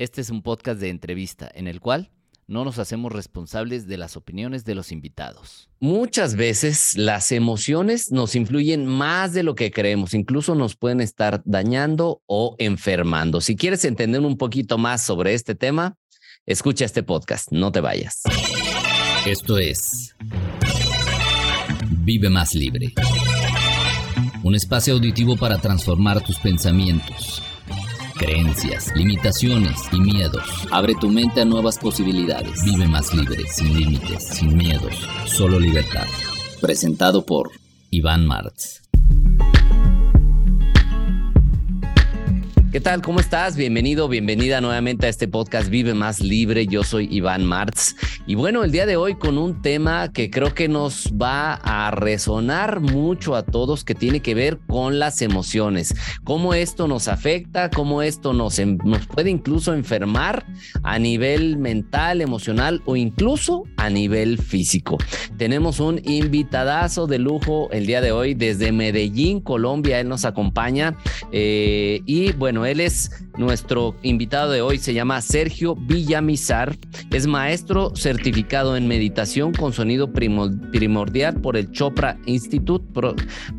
Este es un podcast de entrevista en el cual no nos hacemos responsables de las opiniones de los invitados. Muchas veces las emociones nos influyen más de lo que creemos, incluso nos pueden estar dañando o enfermando. Si quieres entender un poquito más sobre este tema, escucha este podcast, no te vayas. Esto es Vive más libre. Un espacio auditivo para transformar tus pensamientos creencias, limitaciones y miedos. Abre tu mente a nuevas posibilidades. Vive más libre, sin límites, sin miedos, solo libertad. Presentado por Iván Martz. ¿Qué tal? ¿Cómo estás? Bienvenido, bienvenida nuevamente a este podcast Vive Más Libre. Yo soy Iván Martz. Y bueno, el día de hoy con un tema que creo que nos va a resonar mucho a todos, que tiene que ver con las emociones. Cómo esto nos afecta, cómo esto nos, puede incluso enfermar a nivel mental, emocional o incluso a nivel físico. Tenemos un invitadazo de lujo el día de hoy desde Medellín, Colombia. Él nos acompaña. Eh, y bueno, él es nuestro invitado de hoy, se llama Sergio Villamizar, es maestro certificado en meditación con sonido primordial por el Chopra Institute,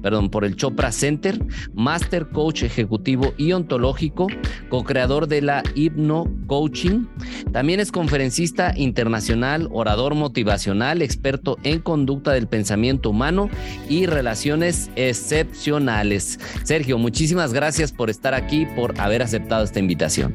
perdón, por el Chopra Center, Master Coach Ejecutivo y Ontológico, co-creador de la Hipno Coaching. También es conferencista internacional, orador motivacional, experto en conducta del pensamiento humano y relaciones excepcionales. Sergio, muchísimas gracias por estar aquí, por haber aceptado esta invitación.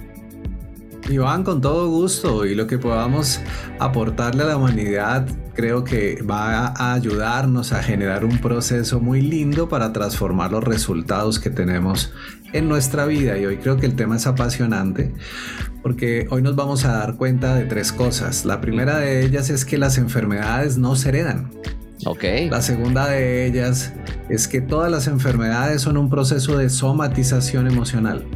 Iván, con todo gusto y lo que podamos aportarle a la humanidad creo que va a ayudarnos a generar un proceso muy lindo para transformar los resultados que tenemos en nuestra vida y hoy creo que el tema es apasionante porque hoy nos vamos a dar cuenta de tres cosas. La primera de ellas es que las enfermedades no se heredan. Okay. La segunda de ellas es que todas las enfermedades son un proceso de somatización emocional.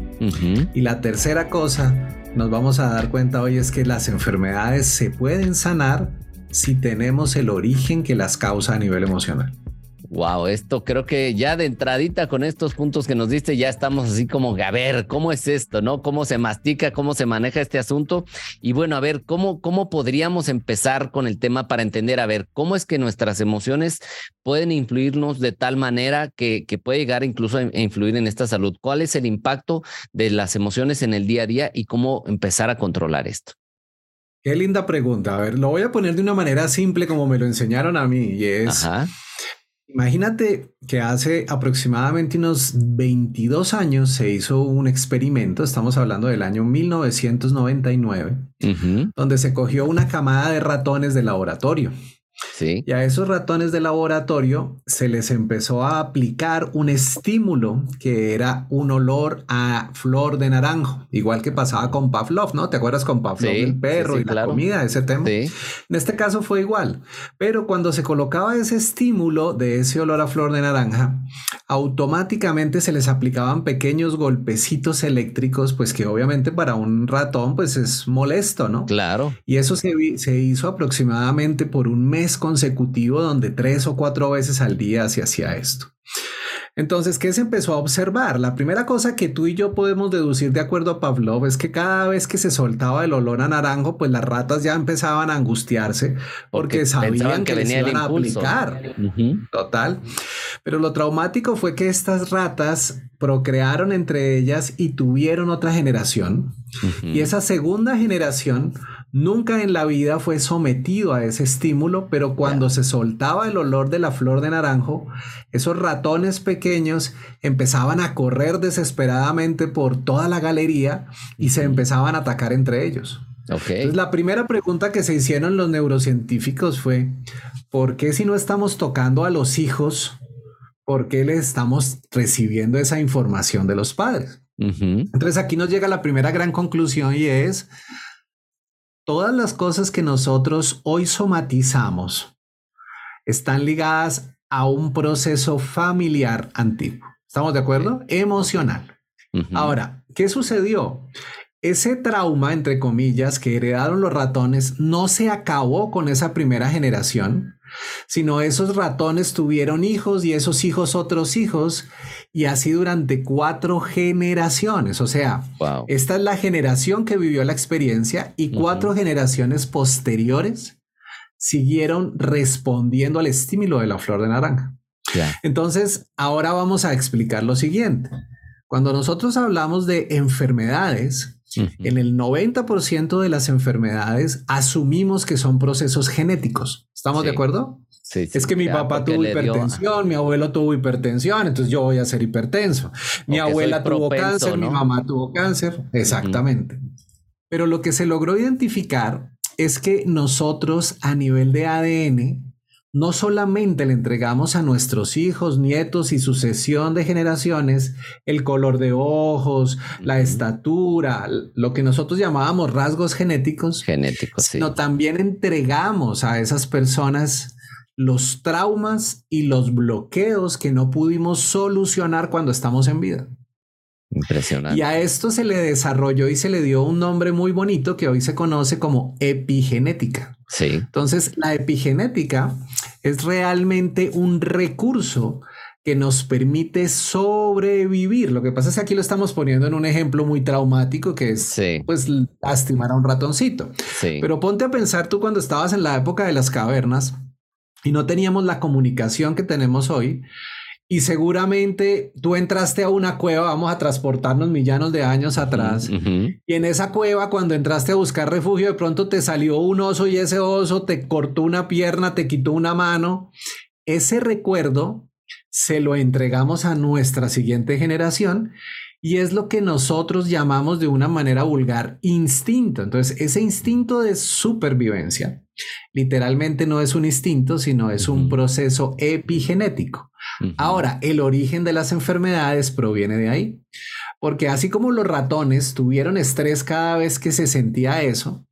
Y la tercera cosa, nos vamos a dar cuenta hoy es que las enfermedades se pueden sanar si tenemos el origen que las causa a nivel emocional. Wow, esto creo que ya de entradita con estos puntos que nos diste, ya estamos así como, a ver, ¿cómo es esto? ¿No? ¿Cómo se mastica? ¿Cómo se maneja este asunto? Y bueno, a ver, ¿cómo, cómo podríamos empezar con el tema para entender, a ver, cómo es que nuestras emociones pueden influirnos de tal manera que, que puede llegar incluso a influir en esta salud? ¿Cuál es el impacto de las emociones en el día a día y cómo empezar a controlar esto? Qué linda pregunta. A ver, lo voy a poner de una manera simple como me lo enseñaron a mí y es... Ajá Imagínate que hace aproximadamente unos 22 años se hizo un experimento, estamos hablando del año 1999, donde se cogió una camada de ratones de laboratorio y a esos ratones de laboratorio se les empezó a aplicar un estímulo que era un olor a flor de naranjo, igual que pasaba con Pavlov, ¿no? ¿Te acuerdas con Pavlov, el perro y la comida, ese tema? En este caso fue igual, pero cuando se colocaba ese estímulo de ese olor a flor de naranja, automáticamente se les aplicaban pequeños golpecitos eléctricos, pues que obviamente para un ratón pues es molesto, ¿no? Claro. Y eso se, se hizo aproximadamente por un mes consecutivo donde tres o cuatro veces al día se hacía esto. Entonces, ¿qué se empezó a observar? La primera cosa que tú y yo podemos deducir de acuerdo a Pavlov es que cada vez que se soltaba el olor a naranjo, pues las ratas ya empezaban a angustiarse porque, sabían que, les iban a aplicar. Total. Pero lo traumático fue que estas ratas procrearon entre ellas y tuvieron otra generación. Y esa segunda generación Nunca en la vida fue sometido a ese estímulo, pero cuando se soltaba el olor de la flor de naranjo, esos ratones pequeños empezaban a correr desesperadamente por toda la galería y se empezaban a atacar entre ellos. Entonces, la primera pregunta que se hicieron los neurocientíficos fue, ¿por qué si no estamos tocando a los hijos, por qué les estamos recibiendo esa información de los padres? Entonces aquí nos llega la primera gran conclusión y es, todas las cosas que nosotros hoy somatizamos están ligadas a un proceso familiar antiguo. ¿Estamos de acuerdo? Emocional. Ahora, ¿qué sucedió? Ese trauma, entre comillas, que heredaron los ratones no se acabó con esa primera generación, sino esos ratones tuvieron hijos y esos hijos otros hijos y así durante cuatro generaciones. O sea, esta es la generación que vivió la experiencia y cuatro generaciones posteriores siguieron respondiendo al estímulo de la flor de naranja. Entonces, ahora vamos a explicar lo siguiente. Cuando nosotros hablamos de enfermedades, en el 90% de las enfermedades asumimos que son procesos genéticos. ¿Estamos de acuerdo? Sí, es que mi papá tuvo hipertensión, mi abuelo tuvo hipertensión, entonces yo voy a ser hipertenso. Mi abuela tuvo cáncer, mi mamá tuvo cáncer. Exactamente. Pero lo que se logró identificar es que nosotros a nivel de ADN no solamente le entregamos a nuestros hijos, nietos y sucesión de generaciones el color de ojos, la estatura, lo que nosotros llamábamos rasgos genéticos, genéticos, sino también entregamos a esas personas los traumas y los bloqueos que no pudimos solucionar cuando estamos en vida. Impresionante. Y a esto se le desarrolló y se le dio un nombre muy bonito que hoy se conoce como epigenética. Sí. Entonces, la epigenética es realmente un recurso que nos permite sobrevivir. Lo que pasa es que aquí lo estamos poniendo en un ejemplo muy traumático que es pues lastimar a un ratoncito. Sí. Pero ponte a pensar tú cuando estabas en la época de las cavernas y no teníamos la comunicación que tenemos hoy. Y seguramente tú entraste a una cueva, vamos a transportarnos millanos de años atrás. Y en esa cueva, cuando entraste a buscar refugio, de pronto te salió un oso y ese oso te cortó una pierna, te quitó una mano. Ese recuerdo se lo entregamos a nuestra siguiente generación y es lo que nosotros llamamos de una manera vulgar instinto. Entonces, ese instinto de supervivencia literalmente no es un instinto, sino es un proceso epigenético. Ahora, el origen de las enfermedades proviene de ahí, porque así como los ratones tuvieron estrés cada vez que se sentía eso,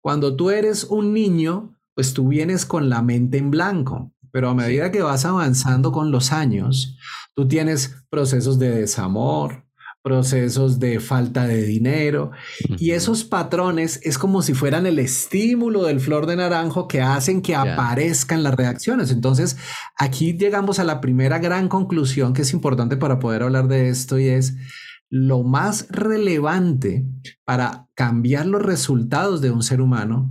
cuando tú eres un niño, pues tú vienes con la mente en blanco, pero a medida que vas avanzando con los años, tú tienes procesos de desamor, procesos de falta de dinero y esos patrones es como si fueran el estímulo del flor de naranjo que hacen que aparezcan las reacciones. Entonces, aquí llegamos a la primera gran conclusión que es importante para poder hablar de esto y es lo más relevante para cambiar los resultados de un ser humano.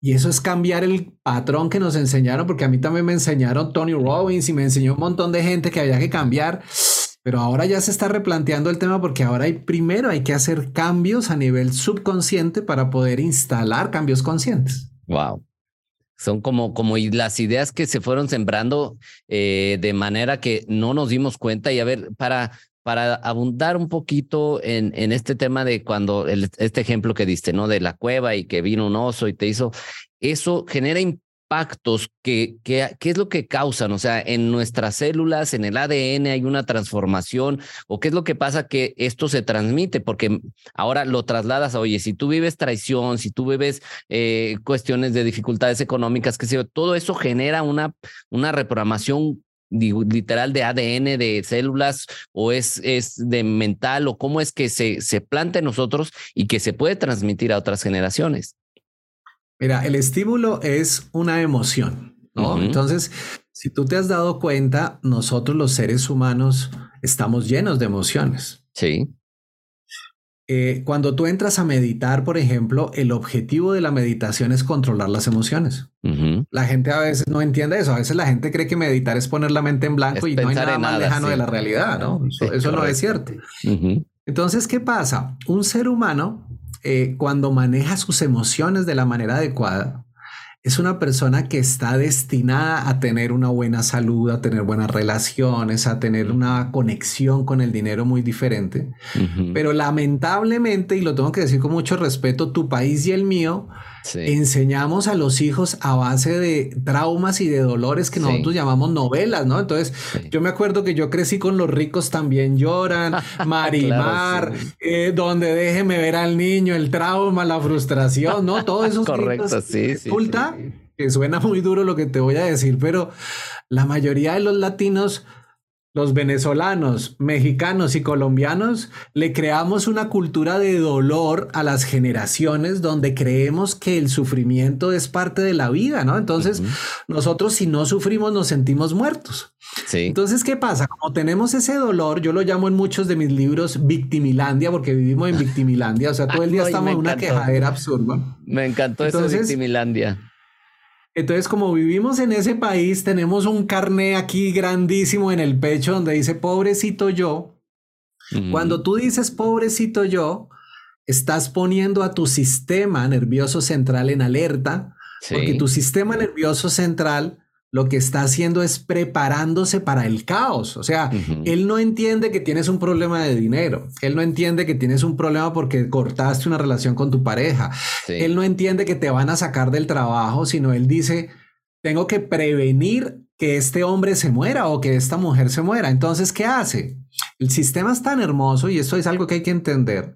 Y eso es cambiar el patrón que nos enseñaron, porque a mí también me enseñaron Tony Robbins y me enseñó un montón de gente que había que cambiar pero ahora ya se está replanteando el tema porque ahora hay, primero hay que hacer cambios a nivel subconsciente para poder instalar cambios conscientes. Wow. Son como, como las ideas que se fueron sembrando eh, de manera que no nos dimos cuenta. Y a ver, para, para abundar un poquito en, en este tema de cuando este ejemplo que diste, ¿no? De la cueva y que vino un oso y te hizo, eso genera impactos que, que, qué es lo que causan, o sea, en nuestras células, en el ADN hay una transformación o qué es lo que pasa que esto se transmite, porque ahora lo trasladas a, oye, si tú vives traición, si tú vives eh, cuestiones de dificultades económicas, que sé todo eso genera una, una reprogramación literal de ADN de células o es, es de mental o cómo es que se, se planta en nosotros y que se puede transmitir a otras generaciones. Mira, el estímulo es una emoción, ¿no? Entonces, si tú te has dado cuenta, nosotros los seres humanos estamos llenos de emociones. Sí. Eh, cuando tú entras a meditar, por ejemplo, el objetivo de la meditación es controlar las emociones. La gente a veces no entiende eso. A veces la gente cree que meditar es poner la mente en blanco y no hay nada más lejano de la realidad, ¿no? Eso, no es cierto. Entonces, ¿qué pasa? Un ser humano eh, cuando maneja sus emociones de la manera adecuada, es una persona que está destinada a tener una buena salud, a tener buenas relaciones, a tener una conexión con el dinero muy diferente. Pero lamentablemente, y lo tengo que decir con mucho respeto, tu país y el mío, Enseñamos a los hijos a base de traumas y de dolores que nosotros llamamos novelas, ¿no? Entonces, yo me acuerdo que yo crecí con Los ricos también lloran, Marimar, eh, donde déjeme ver al niño, el trauma, la frustración, ¿no? Todo eso. Correcto, sí, sí, que suena muy duro lo que te voy a decir, pero la mayoría de los latinos los venezolanos, mexicanos y colombianos le creamos una cultura de dolor a las generaciones donde creemos que el sufrimiento es parte de la vida, ¿no? Entonces, nosotros si no sufrimos nos sentimos muertos. Sí. Entonces, ¿qué pasa? Como tenemos ese dolor, yo lo llamo en muchos de mis libros victimilandia, porque vivimos en victimilandia, o sea, todo el día estamos en una quejadera absurda. Me encantó eso de victimilandia. Entonces, como vivimos en ese país, tenemos un carné aquí grandísimo en el pecho donde dice pobrecito yo. Cuando tú dices pobrecito yo, estás poniendo a tu sistema nervioso central en alerta, porque tu sistema nervioso central lo que está haciendo es preparándose para el caos. O sea, él no entiende que tienes un problema de dinero. Él no entiende que tienes un problema porque cortaste una relación con tu pareja. Él no entiende que te van a sacar del trabajo, sino él dice, tengo que prevenir que este hombre se muera o que esta mujer se muera. Entonces, ¿qué hace? El sistema es tan hermoso y esto es algo que hay que entender,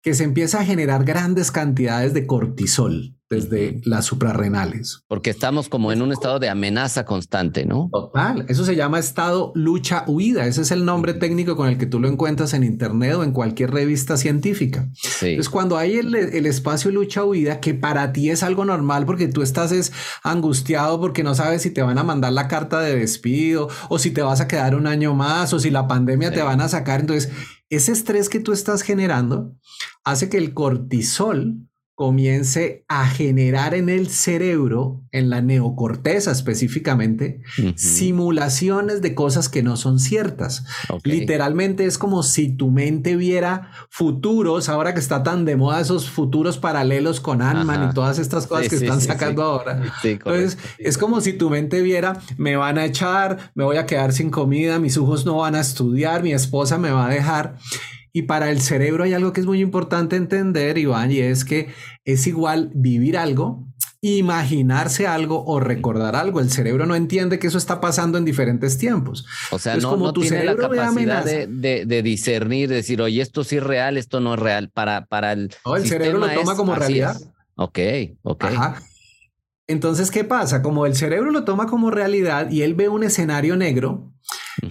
que se empieza a generar grandes cantidades de cortisol desde las suprarrenales. Porque estamos como en un estado de amenaza constante, ¿no? Total, eso se llama estado lucha-huida, ese es el nombre técnico con el que tú lo encuentras en Internet o en cualquier revista científica. Sí. Entonces, cuando hay el, el espacio lucha-huida, que para ti es algo normal porque tú estás es angustiado porque no sabes si te van a mandar la carta de despido o si te vas a quedar un año más o si la pandemia te van a sacar, entonces ese estrés que tú estás generando hace que el cortisol comience a generar en el cerebro, en la neocorteza específicamente, simulaciones de cosas que no son ciertas. Literalmente es como si tu mente viera futuros, ahora que está tan de moda esos futuros paralelos con Ant-Man y todas estas cosas que están sacando ahora. Entonces, es como si tu mente viera, me van a echar, me voy a quedar sin comida, mis hijos no van a estudiar, mi esposa me va a dejar. Y para el cerebro hay algo que es muy importante entender, Iván, y es que es igual vivir algo, imaginarse algo o recordar algo. El cerebro no entiende que eso está pasando en diferentes tiempos. O sea, no, como tu tiene cerebro la capacidad de, discernir, decir, oye, esto sí es real, esto no es real. Para, para el. No, el cerebro lo toma como realidad. Ok, ok. Entonces, ¿qué pasa? Como el cerebro lo toma como realidad y él ve un escenario negro,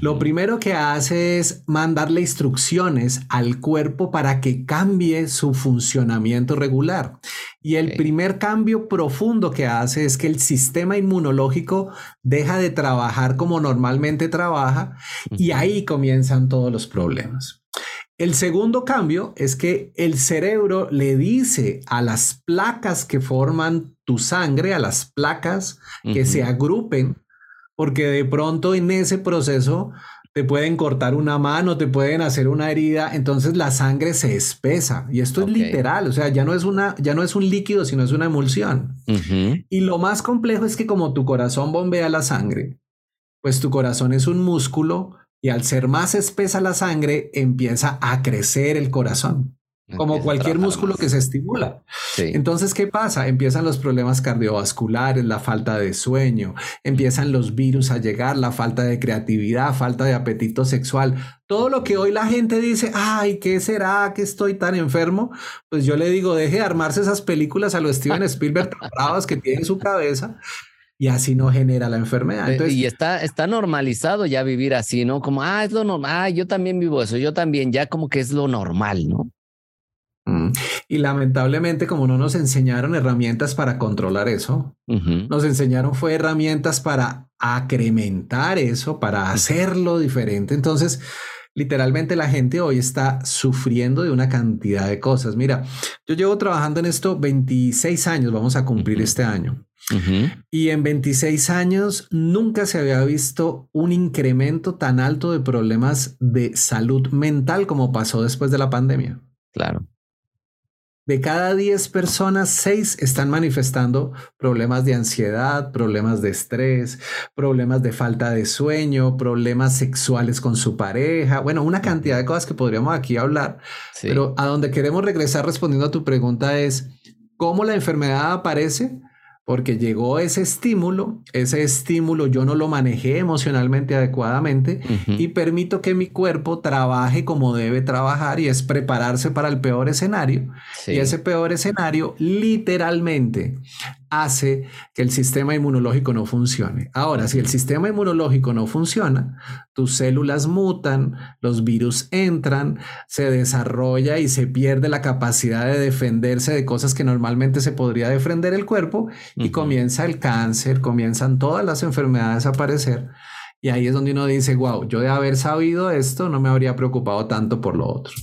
lo primero que hace es mandarle instrucciones al cuerpo para que cambie su funcionamiento regular. Y el primer cambio profundo que hace es que el sistema inmunológico deja de trabajar como normalmente trabaja y ahí comienzan todos los problemas. El segundo cambio es que el cerebro le dice a las placas que forman tu sangre, a las placas que se agrupen, porque de pronto en ese proceso te pueden cortar una mano, te pueden hacer una herida, entonces la sangre se espesa. Y esto es literal, o sea, ya no es una ya no es un líquido, sino es una emulsión. Y lo más complejo es que como tu corazón bombea la sangre, pues tu corazón es un músculo y al ser más espesa la sangre empieza a crecer el corazón como cualquier músculo que se estimula. Entonces, ¿qué pasa? Empiezan los problemas cardiovasculares, la falta de sueño, empiezan los virus a llegar, la falta de creatividad, falta de apetito sexual. Todo lo que hoy la gente dice, ay, ¿qué será que estoy tan enfermo? Pues yo le digo, deje de armarse esas películas a los Steven Spielberg bravas que tiene en su cabeza y así no genera la enfermedad. Y está, está normalizado ya vivir así, ¿no? Como, ah, es lo normal, ah, yo también vivo eso, yo también, ya como que es lo normal, ¿no? Y lamentablemente, como no nos enseñaron herramientas para controlar eso, nos enseñaron fue herramientas para acrementar eso, para hacerlo diferente. Entonces, literalmente la gente hoy está sufriendo de una cantidad de cosas. Mira, yo llevo trabajando en esto 26 años, vamos a cumplir este año. Y en 26 años nunca se había visto un incremento tan alto de problemas de salud mental como pasó después de la pandemia. Claro. De cada 10 personas, 6 están manifestando problemas de ansiedad, problemas de estrés, problemas de falta de sueño, problemas sexuales con su pareja. Bueno, una cantidad de cosas que podríamos aquí hablar. Pero a donde queremos regresar respondiendo a tu pregunta es, ¿cómo la enfermedad aparece? Porque llegó ese estímulo, ese estímulo yo no lo manejé emocionalmente adecuadamente y permito que mi cuerpo trabaje como debe trabajar y es prepararse para el peor escenario. Y ese peor escenario literalmente hace que el sistema inmunológico no funcione. Ahora, si el sistema inmunológico no funciona, tus células mutan, los virus entran, se desarrolla y se pierde la capacidad de defenderse de cosas que normalmente se podría defender el cuerpo y comienza el cáncer, comienzan todas las enfermedades a aparecer. Y ahí es donde uno dice, wow, yo de haber sabido esto no me habría preocupado tanto por lo otro.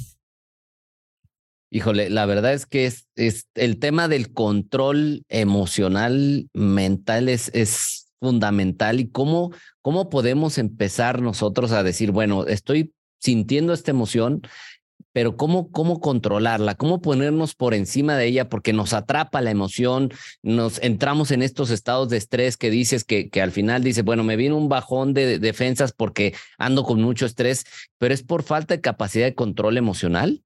Híjole, la verdad es que es, es el tema del control emocional, mental, es, es fundamental y cómo, cómo podemos empezar nosotros a decir, bueno, estoy sintiendo esta emoción, pero cómo, cómo controlarla, cómo ponernos por encima de ella, porque nos atrapa la emoción, nos entramos en estos estados de estrés que dices que, que al final dice, bueno, me viene un bajón de defensas porque ando con mucho estrés, pero es por falta de capacidad de control emocional.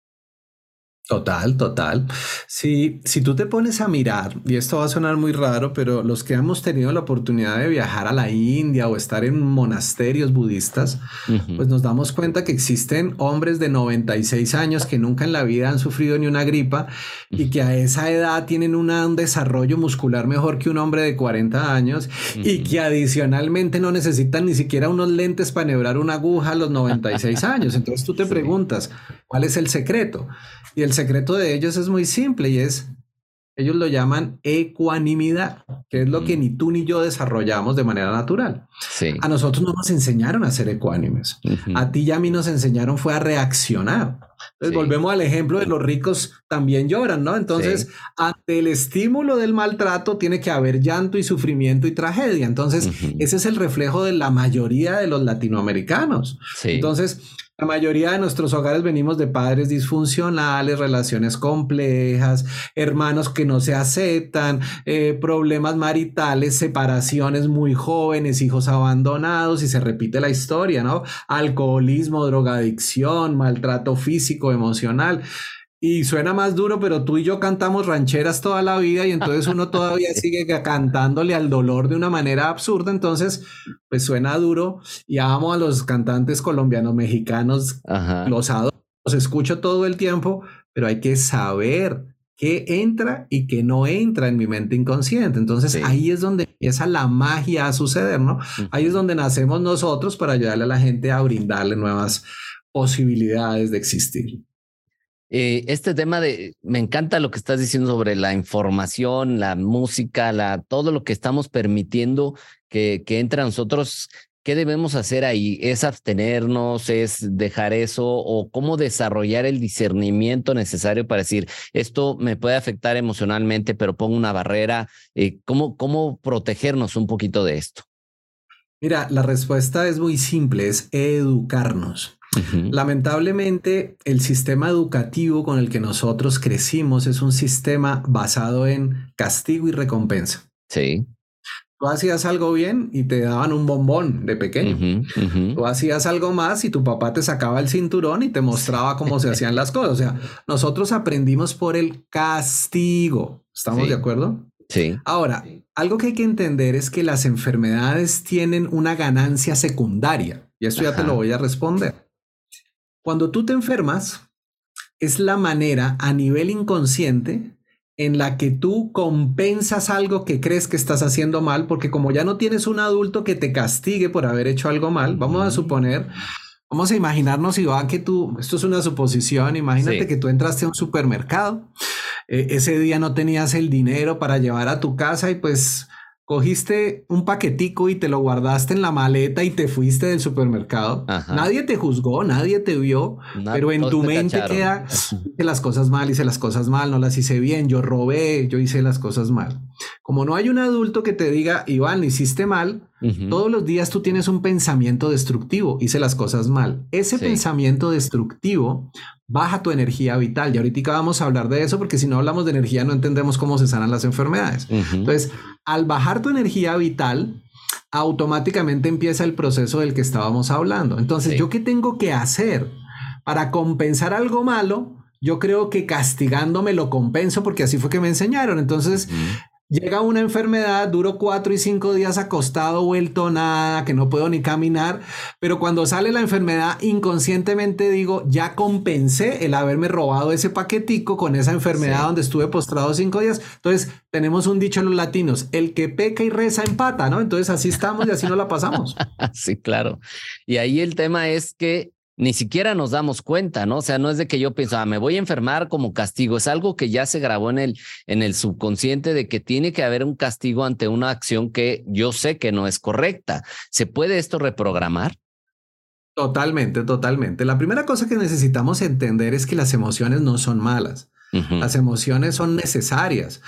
Total, total. Si, si tú te pones a mirar, y esto va a sonar muy raro, pero los que hemos tenido la oportunidad de viajar a la India o estar en monasterios budistas, pues nos damos cuenta que existen hombres de 96 años que nunca en la vida han sufrido ni una gripa y que a esa edad tienen un desarrollo muscular mejor que un hombre de 40 años y que adicionalmente no necesitan ni siquiera unos lentes para nebrar una aguja a los 96 años. Entonces tú te preguntas, ¿cuál es el secreto? Y el secreto de ellos es muy simple y es, ellos lo llaman ecuanimidad, que es lo que ni tú ni yo desarrollamos de manera natural. A nosotros no nos enseñaron a ser ecuánimes. A ti y a mí nos enseñaron fue a reaccionar. Entonces volvemos al ejemplo de los ricos también lloran, ¿no? Entonces, ante el estímulo del maltrato tiene que haber llanto y sufrimiento y tragedia. Entonces, ese es el reflejo de la mayoría de los latinoamericanos. Entonces, la mayoría de nuestros hogares venimos de padres disfuncionales, relaciones complejas, hermanos que no se aceptan, eh, problemas maritales, separaciones muy jóvenes, hijos abandonados y se repite la historia, ¿no? Alcoholismo, drogadicción, maltrato físico, emocional. Y suena más duro, pero tú y yo cantamos rancheras toda la vida y entonces uno todavía sigue cantándole al dolor de una manera absurda. Entonces, pues suena duro y amo a los cantantes colombianos, mexicanos, los adoro, los escucho todo el tiempo, pero hay que saber qué entra y qué no entra en mi mente inconsciente. Entonces ahí es donde empieza la magia a suceder, ¿no? Ahí es donde nacemos nosotros para ayudarle a la gente a brindarle nuevas posibilidades de existir. Eh, este tema de, me encanta lo que estás diciendo sobre la información, la música, la, todo lo que estamos permitiendo que, que entre a nosotros. ¿Qué debemos hacer ahí? ¿Es abstenernos? ¿Es dejar eso? ¿O cómo desarrollar el discernimiento necesario para decir, esto me puede afectar emocionalmente, pero pongo una barrera? Eh, ¿cómo, ¿Cómo protegernos un poquito de esto? Mira, la respuesta es muy simple, es educarnos. Lamentablemente, el sistema educativo con el que nosotros crecimos es un sistema basado en castigo y recompensa. Sí. Tú hacías algo bien y te daban un bombón de pequeño. Tú hacías algo más y tu papá te sacaba el cinturón y te mostraba cómo se hacían las cosas. O sea, nosotros aprendimos por el castigo. ¿Estamos de acuerdo? Sí. Ahora, algo que hay que entender es que las enfermedades tienen una ganancia secundaria. Y esto ya te lo voy a responder. Cuando tú te enfermas, es la manera a nivel inconsciente en la que tú compensas algo que crees que estás haciendo mal, porque como ya no tienes un adulto que te castigue por haber hecho algo mal, vamos a suponer, vamos a imaginarnos, Iván, que tú, esto es una suposición, imagínate que tú entraste a un supermercado, eh, ese día no tenías el dinero para llevar a tu casa y pues cogiste un paquetico y te lo guardaste en la maleta y te fuiste del supermercado. Nadie te juzgó, nadie te vio, pero en tu mente queda, hice las cosas mal, hice las cosas mal, no las hice bien, yo robé, yo hice las cosas mal. Como no hay un adulto que te diga, Iván, hiciste mal, todos los días tú tienes un pensamiento destructivo, hice las cosas mal. Ese pensamiento destructivo baja tu energía vital. Y ahorita vamos a hablar de eso porque si no hablamos de energía no entendemos cómo se sanan las enfermedades. Entonces, al bajar tu energía vital, automáticamente empieza el proceso del que estábamos hablando. Entonces, ¿yo qué tengo que hacer para compensar algo malo? Yo creo que castigándome lo compenso porque así fue que me enseñaron. Entonces, Llega una enfermedad, duro cuatro y cinco días acostado, vuelto nada, que no puedo ni caminar, pero cuando sale la enfermedad, inconscientemente digo, ya compensé el haberme robado ese paquetico con esa enfermedad donde estuve postrado cinco días. Entonces, tenemos un dicho en los latinos, el que peca y reza empata, ¿no? Entonces, así estamos y así no la pasamos. sí, claro. Y ahí el tema es que ni siquiera nos damos cuenta, ¿no? O sea, no es de que yo pienso, ah, me voy a enfermar como castigo, es algo que ya se grabó en el, en el subconsciente de que tiene que haber un castigo ante una acción que yo sé que no es correcta. ¿Se puede esto reprogramar? Totalmente, totalmente. La primera cosa que necesitamos entender es que las emociones no son malas. Las emociones son necesarias.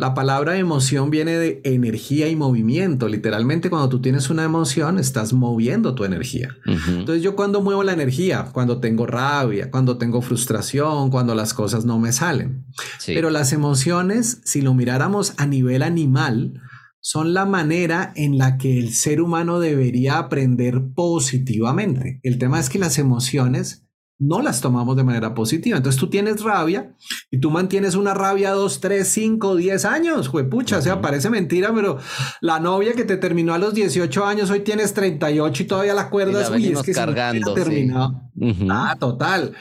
La palabra emoción viene de energía y movimiento. Literalmente cuando tú tienes una emoción estás moviendo tu energía. Entonces yo cuando muevo la energía, cuando tengo rabia, cuando tengo frustración, cuando las cosas no me salen. Pero las emociones, si lo miráramos a nivel animal, son la manera en la que el ser humano debería aprender positivamente. El tema es que las emociones no las tomamos de manera positiva. Entonces tú tienes rabia y tú mantienes una rabia dos, tres, cinco, diez años, juepucha, o sea, parece mentira, pero la novia que te terminó a los 18 años, hoy tienes 38 y todavía la cuerdas, y es que cargando, terminado. Ah, total.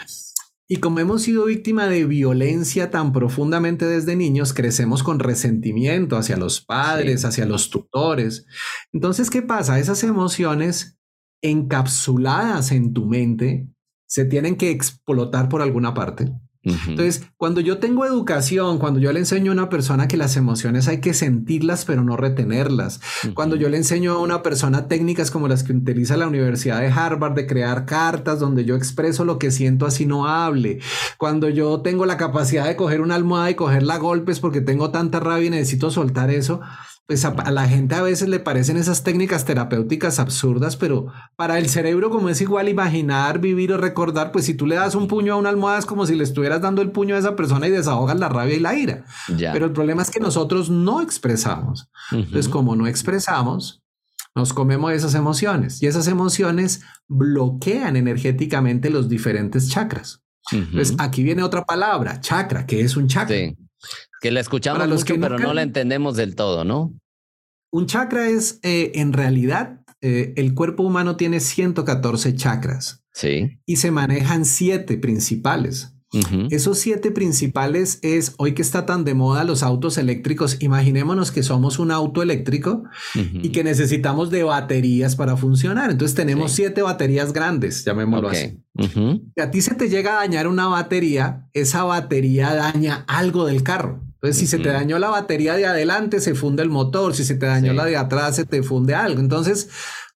Y como hemos sido víctima de violencia tan profundamente desde niños, crecemos con resentimiento hacia los padres, hacia los tutores. Entonces, ¿qué pasa? Esas emociones encapsuladas en tu mente se tienen que explotar por alguna parte. Entonces, cuando yo tengo educación, cuando yo le enseño a una persona que las emociones hay que sentirlas, pero no retenerlas, cuando yo le enseño a una persona técnicas como las que utiliza la Universidad de Harvard de crear cartas donde yo expreso lo que siento así no hable, cuando yo tengo la capacidad de coger una almohada y cogerla a golpes porque tengo tanta rabia y necesito soltar eso, pues a, la gente a veces le parecen esas técnicas terapéuticas absurdas, pero para el cerebro como es igual imaginar, vivir o recordar, pues si tú le das un puño a una almohada es como si le estuvieras dando el puño a esa persona y desahogas la rabia y la ira. Pero el problema es que nosotros no expresamos. Entonces, como no expresamos, nos comemos esas emociones y esas emociones bloquean energéticamente los diferentes chakras. Entonces, aquí viene otra palabra, chakra, que es un chakra. Que la escuchamos mucho, pero no la entendemos del todo, ¿no? Un chakra es, eh, en realidad, eh, el cuerpo humano tiene 114 chakras. Sí. Y se manejan siete principales. Esos siete principales es, hoy que está tan de moda los autos eléctricos, imaginémonos que somos un auto eléctrico y que necesitamos de baterías para funcionar. Entonces tenemos siete baterías grandes, llamémoslo así. Si a ti se te llega a dañar una batería, esa batería daña algo del carro. Entonces, si se te dañó la batería de adelante, se funde el motor. Si se te dañó la de atrás, se te funde algo. Entonces,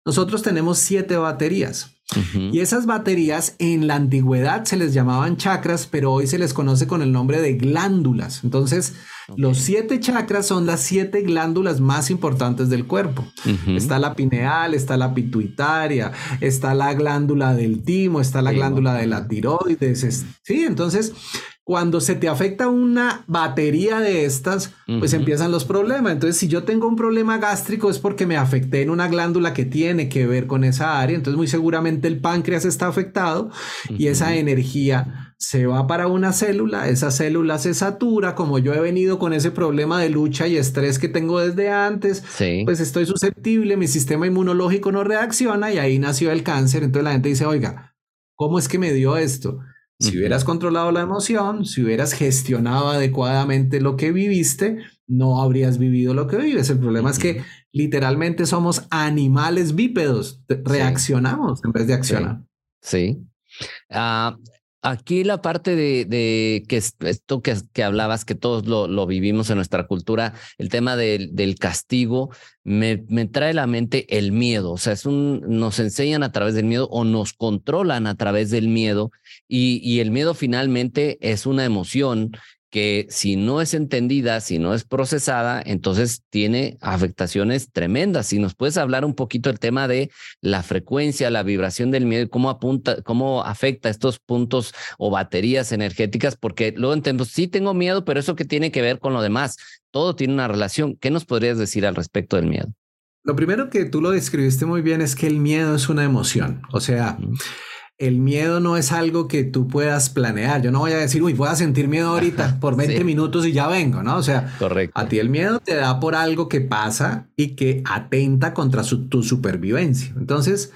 nosotros tenemos siete baterías. Y esas baterías en la antigüedad se les llamaban chakras, pero hoy se les conoce con el nombre de glándulas. Entonces, los siete chakras son las siete glándulas más importantes del cuerpo. Está la pineal, está la pituitaria, está la glándula del timo, está la glándula de la tiroides. Sí, entonces cuando se te afecta una batería de estas, pues empiezan los problemas. Entonces, si yo tengo un problema gástrico es porque me afecté en una glándula que tiene que ver con esa área. Entonces, muy seguramente el páncreas está afectado y esa energía se va para una célula, esa célula se satura, como yo he venido con ese problema de lucha y estrés que tengo desde antes, pues estoy susceptible, mi sistema inmunológico no reacciona y ahí nació el cáncer. Entonces la gente dice, oiga, ¿cómo es que me dio esto? Si hubieras controlado la emoción, si hubieras gestionado adecuadamente lo que viviste, no habrías vivido lo que vives. El problema es que literalmente somos animales bípedos, reaccionamos en vez de accionar. Sí. Ah, aquí la parte de, que esto que, hablabas, que todos lo, vivimos en nuestra cultura, el tema del, castigo, me, trae a la mente el miedo. O sea, es un, nos enseñan a través del miedo o nos controlan a través del miedo y el miedo finalmente es una emoción que si no es entendida, si no es procesada, entonces tiene afectaciones tremendas. Si nos puedes hablar un poquito del tema de la frecuencia, la vibración del miedo y cómo apunta, cómo afecta estos puntos o baterías energéticas, porque luego entiendo, sí tengo miedo, pero eso que tiene que ver con lo demás, todo tiene una relación. ¿Qué nos podrías decir al respecto del miedo? Lo primero que tú lo describiste muy bien es que el miedo es una emoción, o sea, el miedo no es algo que tú puedas planear. Yo no voy a decir, uy, voy a sentir miedo ahorita por 20 minutos y ya vengo, ¿no? O sea, a ti el miedo te da por algo que pasa y que atenta contra tu supervivencia. Entonces,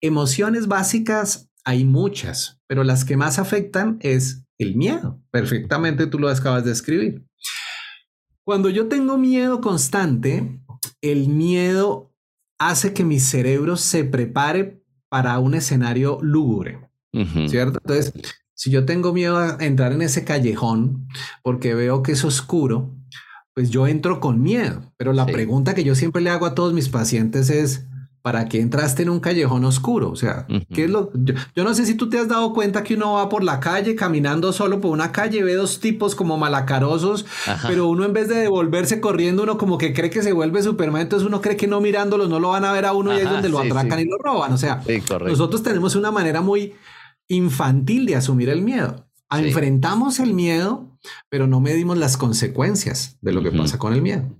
emociones básicas hay muchas, pero las que más afectan es el miedo. Perfectamente tú lo acabas de escribir. Cuando yo tengo miedo constante, el miedo hace que mi cerebro se prepare para un escenario lúgubre, ¿cierto? Entonces, si yo tengo miedo a entrar en ese callejón porque veo que es oscuro, pues yo entro con miedo. Pero la pregunta que yo siempre le hago a todos mis pacientes es, ¿para qué entraste en un callejón oscuro? O sea, ¿qué es lo? Yo, no sé si tú te has dado cuenta que uno va por la calle caminando solo por una calle, ve dos tipos como malacarosos, pero uno en vez de devolverse corriendo, uno como que cree que se vuelve Superman, entonces uno cree que no mirándolos no lo van a ver a uno y es donde lo atracan y lo roban. O sea, nosotros tenemos una manera muy infantil de asumir el miedo. Enfrentamos el miedo, pero no medimos las consecuencias de lo que pasa con el miedo.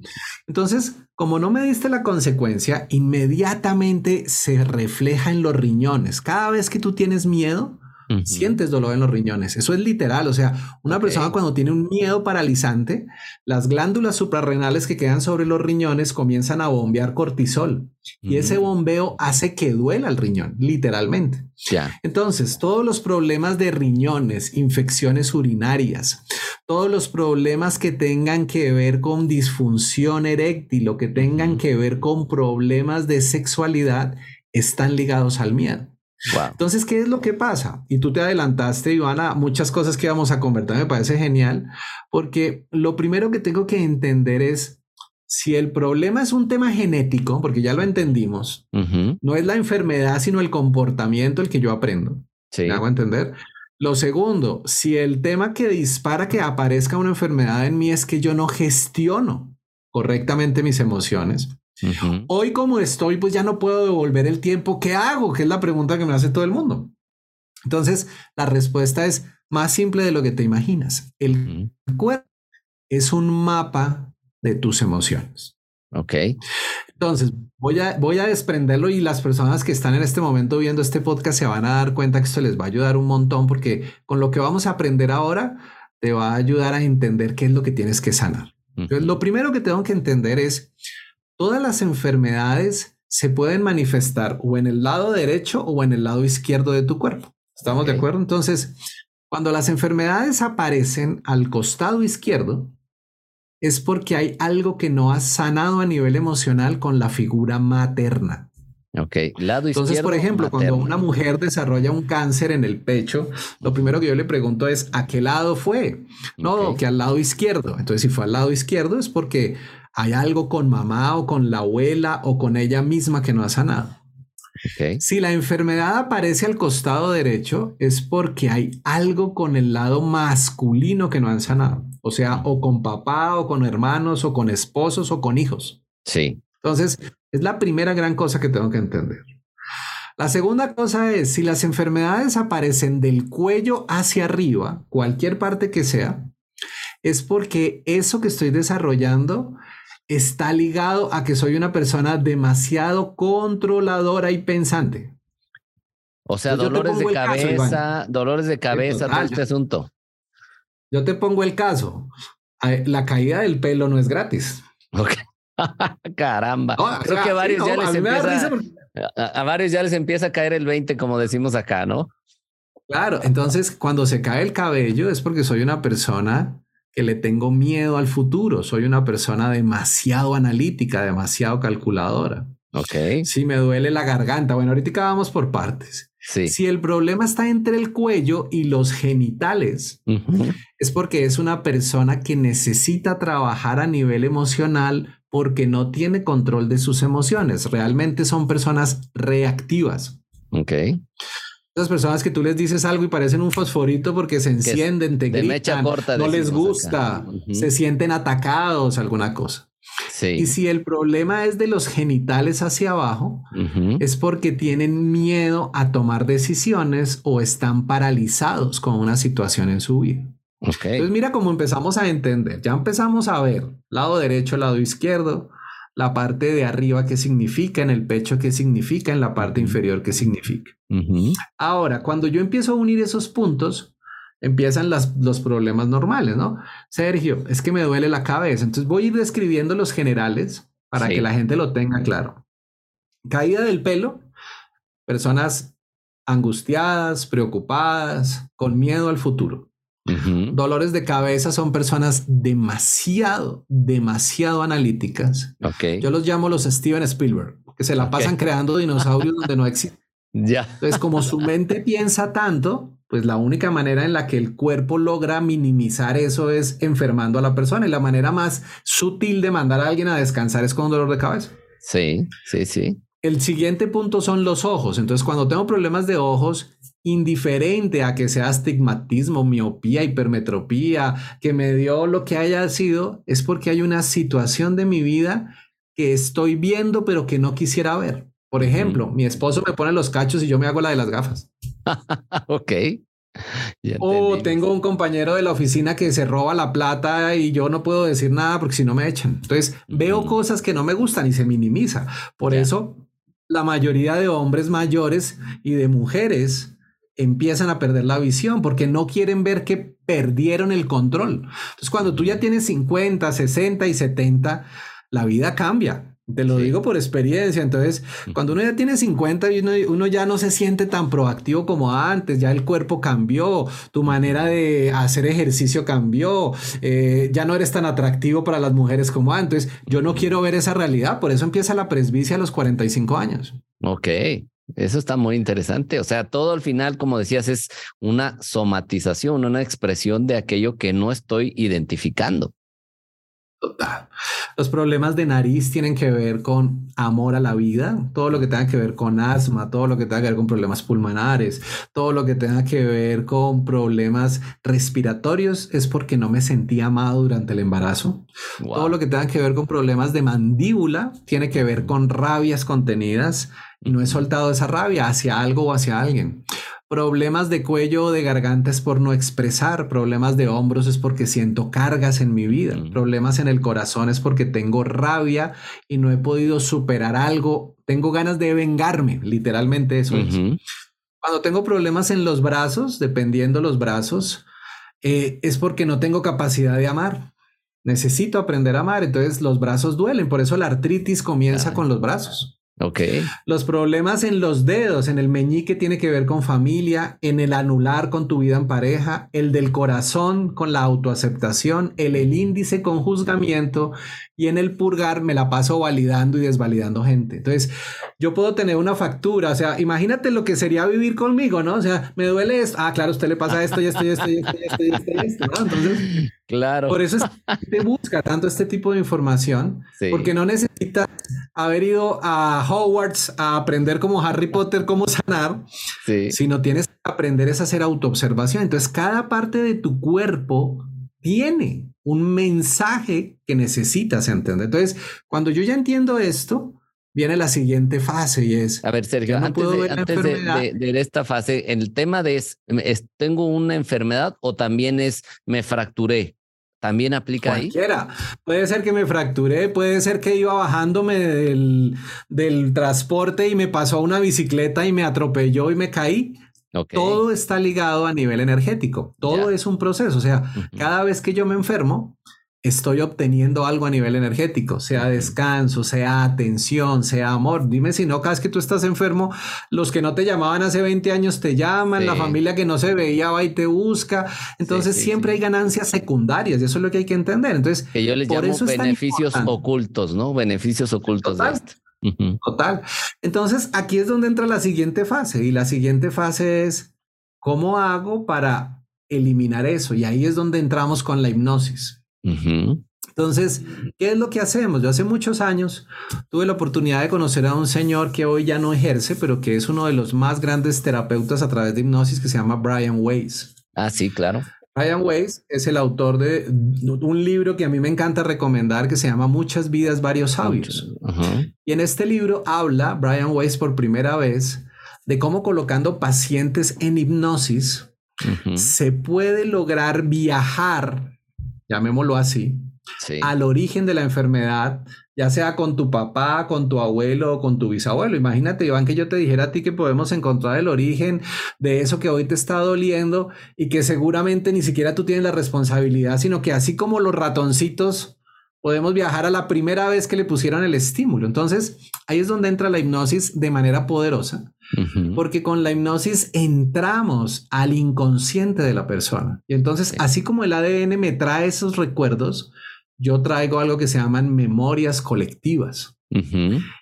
Entonces, como no me diste la consecuencia, inmediatamente se refleja en los riñones. Cada vez que tú tienes miedo, Sientes dolor en los riñones. Eso es literal. O sea, una persona cuando tiene un miedo paralizante, las glándulas suprarrenales que quedan sobre los riñones comienzan a bombear cortisol. Y ese bombeo hace que duela el riñón, literalmente. Entonces, todos los problemas de riñones, infecciones urinarias, todos los problemas que tengan que ver con disfunción eréctil o que tengan que ver con problemas de sexualidad, están ligados al miedo. Entonces, ¿qué es lo que pasa? Y tú te adelantaste, Ivana, muchas cosas que vamos a convertir, me parece genial, porque lo primero que tengo que entender es si el problema es un tema genético, porque ya lo entendimos, no es la enfermedad, sino el comportamiento el que yo aprendo. ¿Me hago entender? Lo segundo, si el tema que dispara que aparezca una enfermedad en mí es que yo no gestiono correctamente mis emociones, Hoy como estoy, pues ya no puedo devolver el tiempo. ¿Qué hago? Que es la pregunta que me hace todo el mundo. Entonces, la respuesta es más simple de lo que te imaginas. El cuerpo es un mapa de tus emociones. Ok. Entonces, voy a, voy a desprenderlo y las personas que están en este momento viendo este podcast se van a dar cuenta que esto les va a ayudar un montón porque con lo que vamos a aprender ahora te va a ayudar a entender qué es lo que tienes que sanar. Entonces, lo primero que tengo que entender es Todas las enfermedades se pueden manifestar o en el lado derecho o en el lado izquierdo de tu cuerpo. ¿Estamos de acuerdo? Entonces, cuando las enfermedades aparecen al costado izquierdo, es porque hay algo que no has sanado a nivel emocional con la figura materna. Ok, lado Entonces, por ejemplo, cuando una mujer desarrolla un cáncer en el pecho, lo primero que yo le pregunto es, ¿a qué lado fue? No, que al lado izquierdo. Entonces, si fue al lado izquierdo es porque hay algo con mamá o con la abuela o con ella misma que no ha sanado. Si la enfermedad aparece al costado derecho es porque hay algo con el lado masculino que no han sanado. O sea, o con papá o con hermanos o con esposos o con hijos. Sí. Entonces, es la primera gran cosa que tengo que entender. La segunda cosa es, si las enfermedades aparecen del cuello hacia arriba, cualquier parte que sea, es porque eso que estoy desarrollando está ligado a que soy una persona demasiado controladora y pensante. O sea, dolores de cabeza, dolores de cabeza, todo este asunto. Yo te pongo el caso. La caída del pelo no es gratis. Ok. Caramba. Creo que a varios, ya les empieza, a, varios ya les empieza a caer el 20, como decimos acá, ¿no? Claro, entonces cuando se cae el cabello es porque soy una persona que le tengo miedo al futuro. Soy una persona demasiado analítica, demasiado calculadora. Ok. Si me duele la garganta, bueno, ahorita vamos por partes. Sí. Si el problema está entre el cuello y los genitales, es porque es una persona que necesita trabajar a nivel emocional porque no tiene control de sus emociones. Realmente son personas reactivas. Ok. Esas personas que tú les dices algo y parecen un fosforito porque se encienden, te gritan, no les gusta, se sienten atacados, alguna cosa. Sí. Y si el problema es de los genitales hacia abajo, es porque tienen miedo a tomar decisiones o están paralizados con una situación en su vida. Okay. Entonces mira cómo empezamos a entender. Ya empezamos a ver lado derecho, lado izquierdo, la parte de arriba qué significa, en el pecho qué significa, en la parte inferior qué significa. Ahora, cuando yo empiezo a unir esos puntos, empiezan los problemas normales, ¿no? Sergio, es que me duele la cabeza. Entonces voy a ir describiendo los generales para que la gente lo tenga claro. Caída del pelo, personas angustiadas, preocupadas, con miedo al futuro. Dolores de cabeza son personas demasiado, demasiado analíticas. Yo los llamo los Steven Spielberg, que se la pasan creando dinosaurios donde no existen. Ya. Entonces, como su mente piensa tanto, pues la única manera en la que el cuerpo logra minimizar eso es enfermando a la persona. Y la manera más sutil de mandar a alguien a descansar es con dolor de cabeza. Sí, sí, sí. El siguiente punto son los ojos. Entonces, cuando tengo problemas de ojos, indiferente a que sea astigmatismo, miopía, hipermetropía, que me dio lo que haya sido, es porque hay una situación de mi vida que estoy viendo pero que no quisiera ver. Por ejemplo, mi esposo me pone los cachos y yo me hago la de las gafas. ok. o tengo un compañero de la oficina que se roba la plata y yo no puedo decir nada porque si no me echan. Entonces veo cosas que no me gustan y se minimiza. Por eso la mayoría de hombres mayores y de mujeres empiezan a perder la visión porque no quieren ver que perdieron el control. Entonces, cuando tú ya tienes 50, 60 y 70, la vida cambia. Te lo digo por experiencia. Entonces, cuando uno ya tiene 50 y uno, ya no se siente tan proactivo como antes, ya el cuerpo cambió, tu manera de hacer ejercicio cambió, eh, ya no eres tan atractivo para las mujeres como antes. Yo no quiero ver esa realidad, por eso empieza la presbicia a los 45 años. Ok, eso está muy interesante. O sea, todo al final, como decías, es una somatización, una expresión de aquello que no estoy identificando. Total. Los problemas de nariz tienen que ver con amor a la vida, todo lo que tenga que ver con asma, todo lo que tenga que ver con problemas pulmonares, todo lo que tenga que ver con problemas respiratorios es porque no me sentí amado durante el embarazo. Todo lo que tenga que ver con problemas de mandíbula tiene que ver con rabias contenidas y no he soltado esa rabia hacia algo o hacia alguien. Problemas de cuello o de garganta es por no expresar, problemas de hombros es porque siento cargas en mi vida, problemas en el corazón es porque tengo rabia y no he podido superar algo, tengo ganas de vengarme, literalmente eso es. Cuando tengo problemas en los brazos, dependiendo los brazos, eh, es porque no tengo capacidad de amar. Necesito aprender a amar, entonces los brazos duelen, por eso la artritis comienza con los brazos. Ok. Los problemas en los dedos, en el meñique tiene que ver con familia, en el anular con tu vida en pareja, el del corazón con la autoaceptación, el, el índice con juzgamiento y en el purgar me la paso validando y desvalidando gente. Entonces, yo puedo tener una factura, o sea, imagínate lo que sería vivir conmigo, ¿no? O sea, me duele esto, ah, claro, a usted le pasa esto y esto y esto y esto y esto y esto, y esto ¿no? Entonces, claro. Por eso es que te busca tanto este tipo de información, porque no necesitas haber ido a Hogwarts a aprender como Harry Potter cómo sanar, sí. sino tienes que aprender es hacer autoobservación. Entonces, cada parte de tu cuerpo tiene un mensaje que necesitas entender. Entonces, cuando yo ya entiendo esto, viene la siguiente fase y es... A ver, Sergio, antes, de, esta fase, el tema de es, ¿tengo una enfermedad o también es me fracturé? ¿También aplica Cualquiera. Puede ser que me fracturé, puede ser que iba bajándome del, del transporte y me pasó una bicicleta y me atropelló y me caí. Todo está ligado a nivel energético. Todo es un proceso. O sea, cada vez que yo me enfermo, estoy obteniendo algo a nivel energético, sea descanso, sea atención, sea amor. Dime si no, cada vez que tú estás enfermo, los que no te llamaban hace 20 años te llaman, la familia que no se veía va y te busca. Entonces siempre hay ganancias secundarias y eso es lo que hay que entender. Entonces, que yo les llamo beneficios ocultos, ¿no? Beneficios ocultos de esto. Total. Entonces, aquí es donde entra la siguiente fase y la siguiente fase es, ¿cómo hago para eliminar eso? Y ahí es donde entramos con la hipnosis. Entonces, ¿qué es lo que hacemos? Yo hace muchos años tuve la oportunidad de conocer a un señor que hoy ya no ejerce, pero que es uno de los más grandes terapeutas a través de hipnosis que se llama Brian Weiss. Ah, sí, claro. Brian Weiss es el autor de un libro que a mí me encanta recomendar que se llama Muchas vidas, varios sabios. Y en este libro habla Brian Weiss por primera vez de cómo colocando pacientes en hipnosis se puede lograr viajar, llamémoslo así, al origen de la enfermedad, ya sea con tu papá, con tu abuelo o con tu bisabuelo. Imagínate, Iván, que yo te dijera a ti que podemos encontrar el origen de eso que hoy te está doliendo y que seguramente ni siquiera tú tienes la responsabilidad, sino que así como los ratoncitos podemos viajar a la primera vez que le pusieron el estímulo. Entonces, ahí es donde entra la hipnosis de manera poderosa, porque con la hipnosis entramos al inconsciente de la persona. Y entonces, así como el ADN me trae esos recuerdos, yo traigo algo que se llaman memorias colectivas.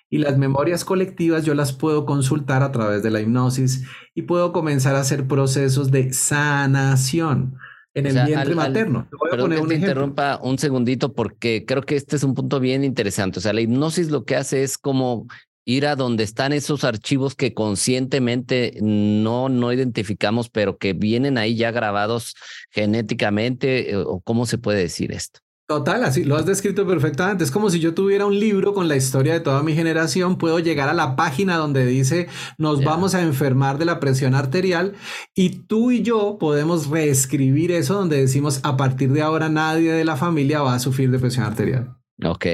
Y las memorias colectivas yo las puedo consultar a través de la hipnosis y puedo comenzar a hacer procesos de sanación en el vientre materno. Te voy a poner un te interrumpa un segundito porque creo que este es un punto bien interesante. O sea, la hipnosis lo que hace es como ir a donde están esos archivos que conscientemente no, no identificamos, pero que vienen ahí ya grabados genéticamente, eh, o cómo se puede decir esto. Total, así lo has descrito perfectamente. Es como si yo tuviera un libro con la historia de toda mi generación, puedo llegar a la página donde dice nos vamos a enfermar de la presión arterial y tú y yo podemos reescribir eso donde decimos a partir de ahora nadie de la familia va a sufrir de presión arterial. Ok.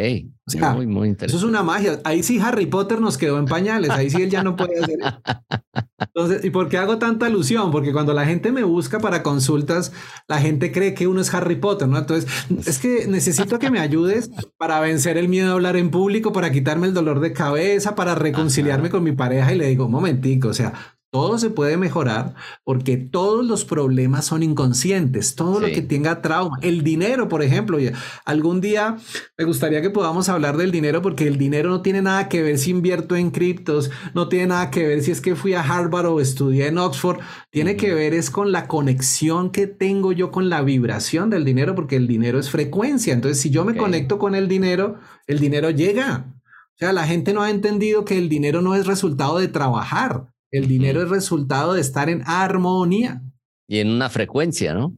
muy, muy interesante. Eso es una magia. Ahí sí Harry Potter nos quedó en pañales. Ahí sí él ya no puede hacer. Entonces, ¿y por qué hago tanta alusión? Porque cuando la gente me busca para consultas, la gente cree que uno es Harry Potter, ¿no? Entonces, es que necesito que me ayudes para vencer el miedo a hablar en público, para quitarme el dolor de cabeza, para reconciliarme con mi pareja. Y le digo, un momentico, o sea, todo se puede mejorar porque todos los problemas son inconscientes, todo lo que tenga trauma. El dinero, por ejemplo, algún día me gustaría que podamos hablar del dinero porque el dinero no tiene nada que ver si invierto en criptos, no tiene nada que ver si es que fui a Harvard o estudié en Oxford, tiene que ver es con la conexión que tengo yo con la vibración del dinero porque el dinero es frecuencia. Entonces, si yo me conecto con el dinero, el dinero llega. O sea, la gente no ha entendido que el dinero no es resultado de trabajar. El dinero es resultado de estar en armonía. Y en una frecuencia, ¿no?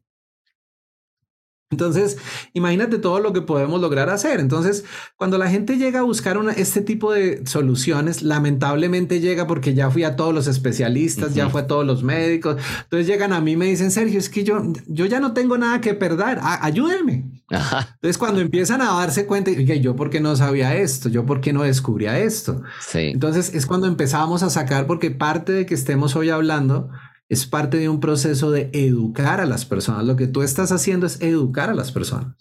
Entonces, imagínate todo lo que podemos lograr hacer. Entonces, cuando la gente llega a buscar este tipo de soluciones, lamentablemente llega porque ya fui a todos los especialistas, ya fue a todos los médicos. Entonces llegan a mí y me dicen, Sergio, es que yo, yo ya no tengo nada que perder, ayúdenme. Entonces, cuando empiezan a darse cuenta, que yo por qué no sabía esto, yo por qué no descubría esto. Entonces, es cuando empezamos a sacar, porque parte de que estemos hoy hablando es parte de un proceso de educar a las personas. Lo que tú estás haciendo es educar a las personas.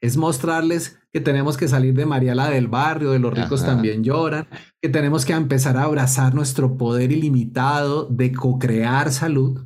Es mostrarles que tenemos que salir de Mariala del barrio, de los ricos también lloran, que tenemos que empezar a abrazar nuestro poder ilimitado de co-crear salud.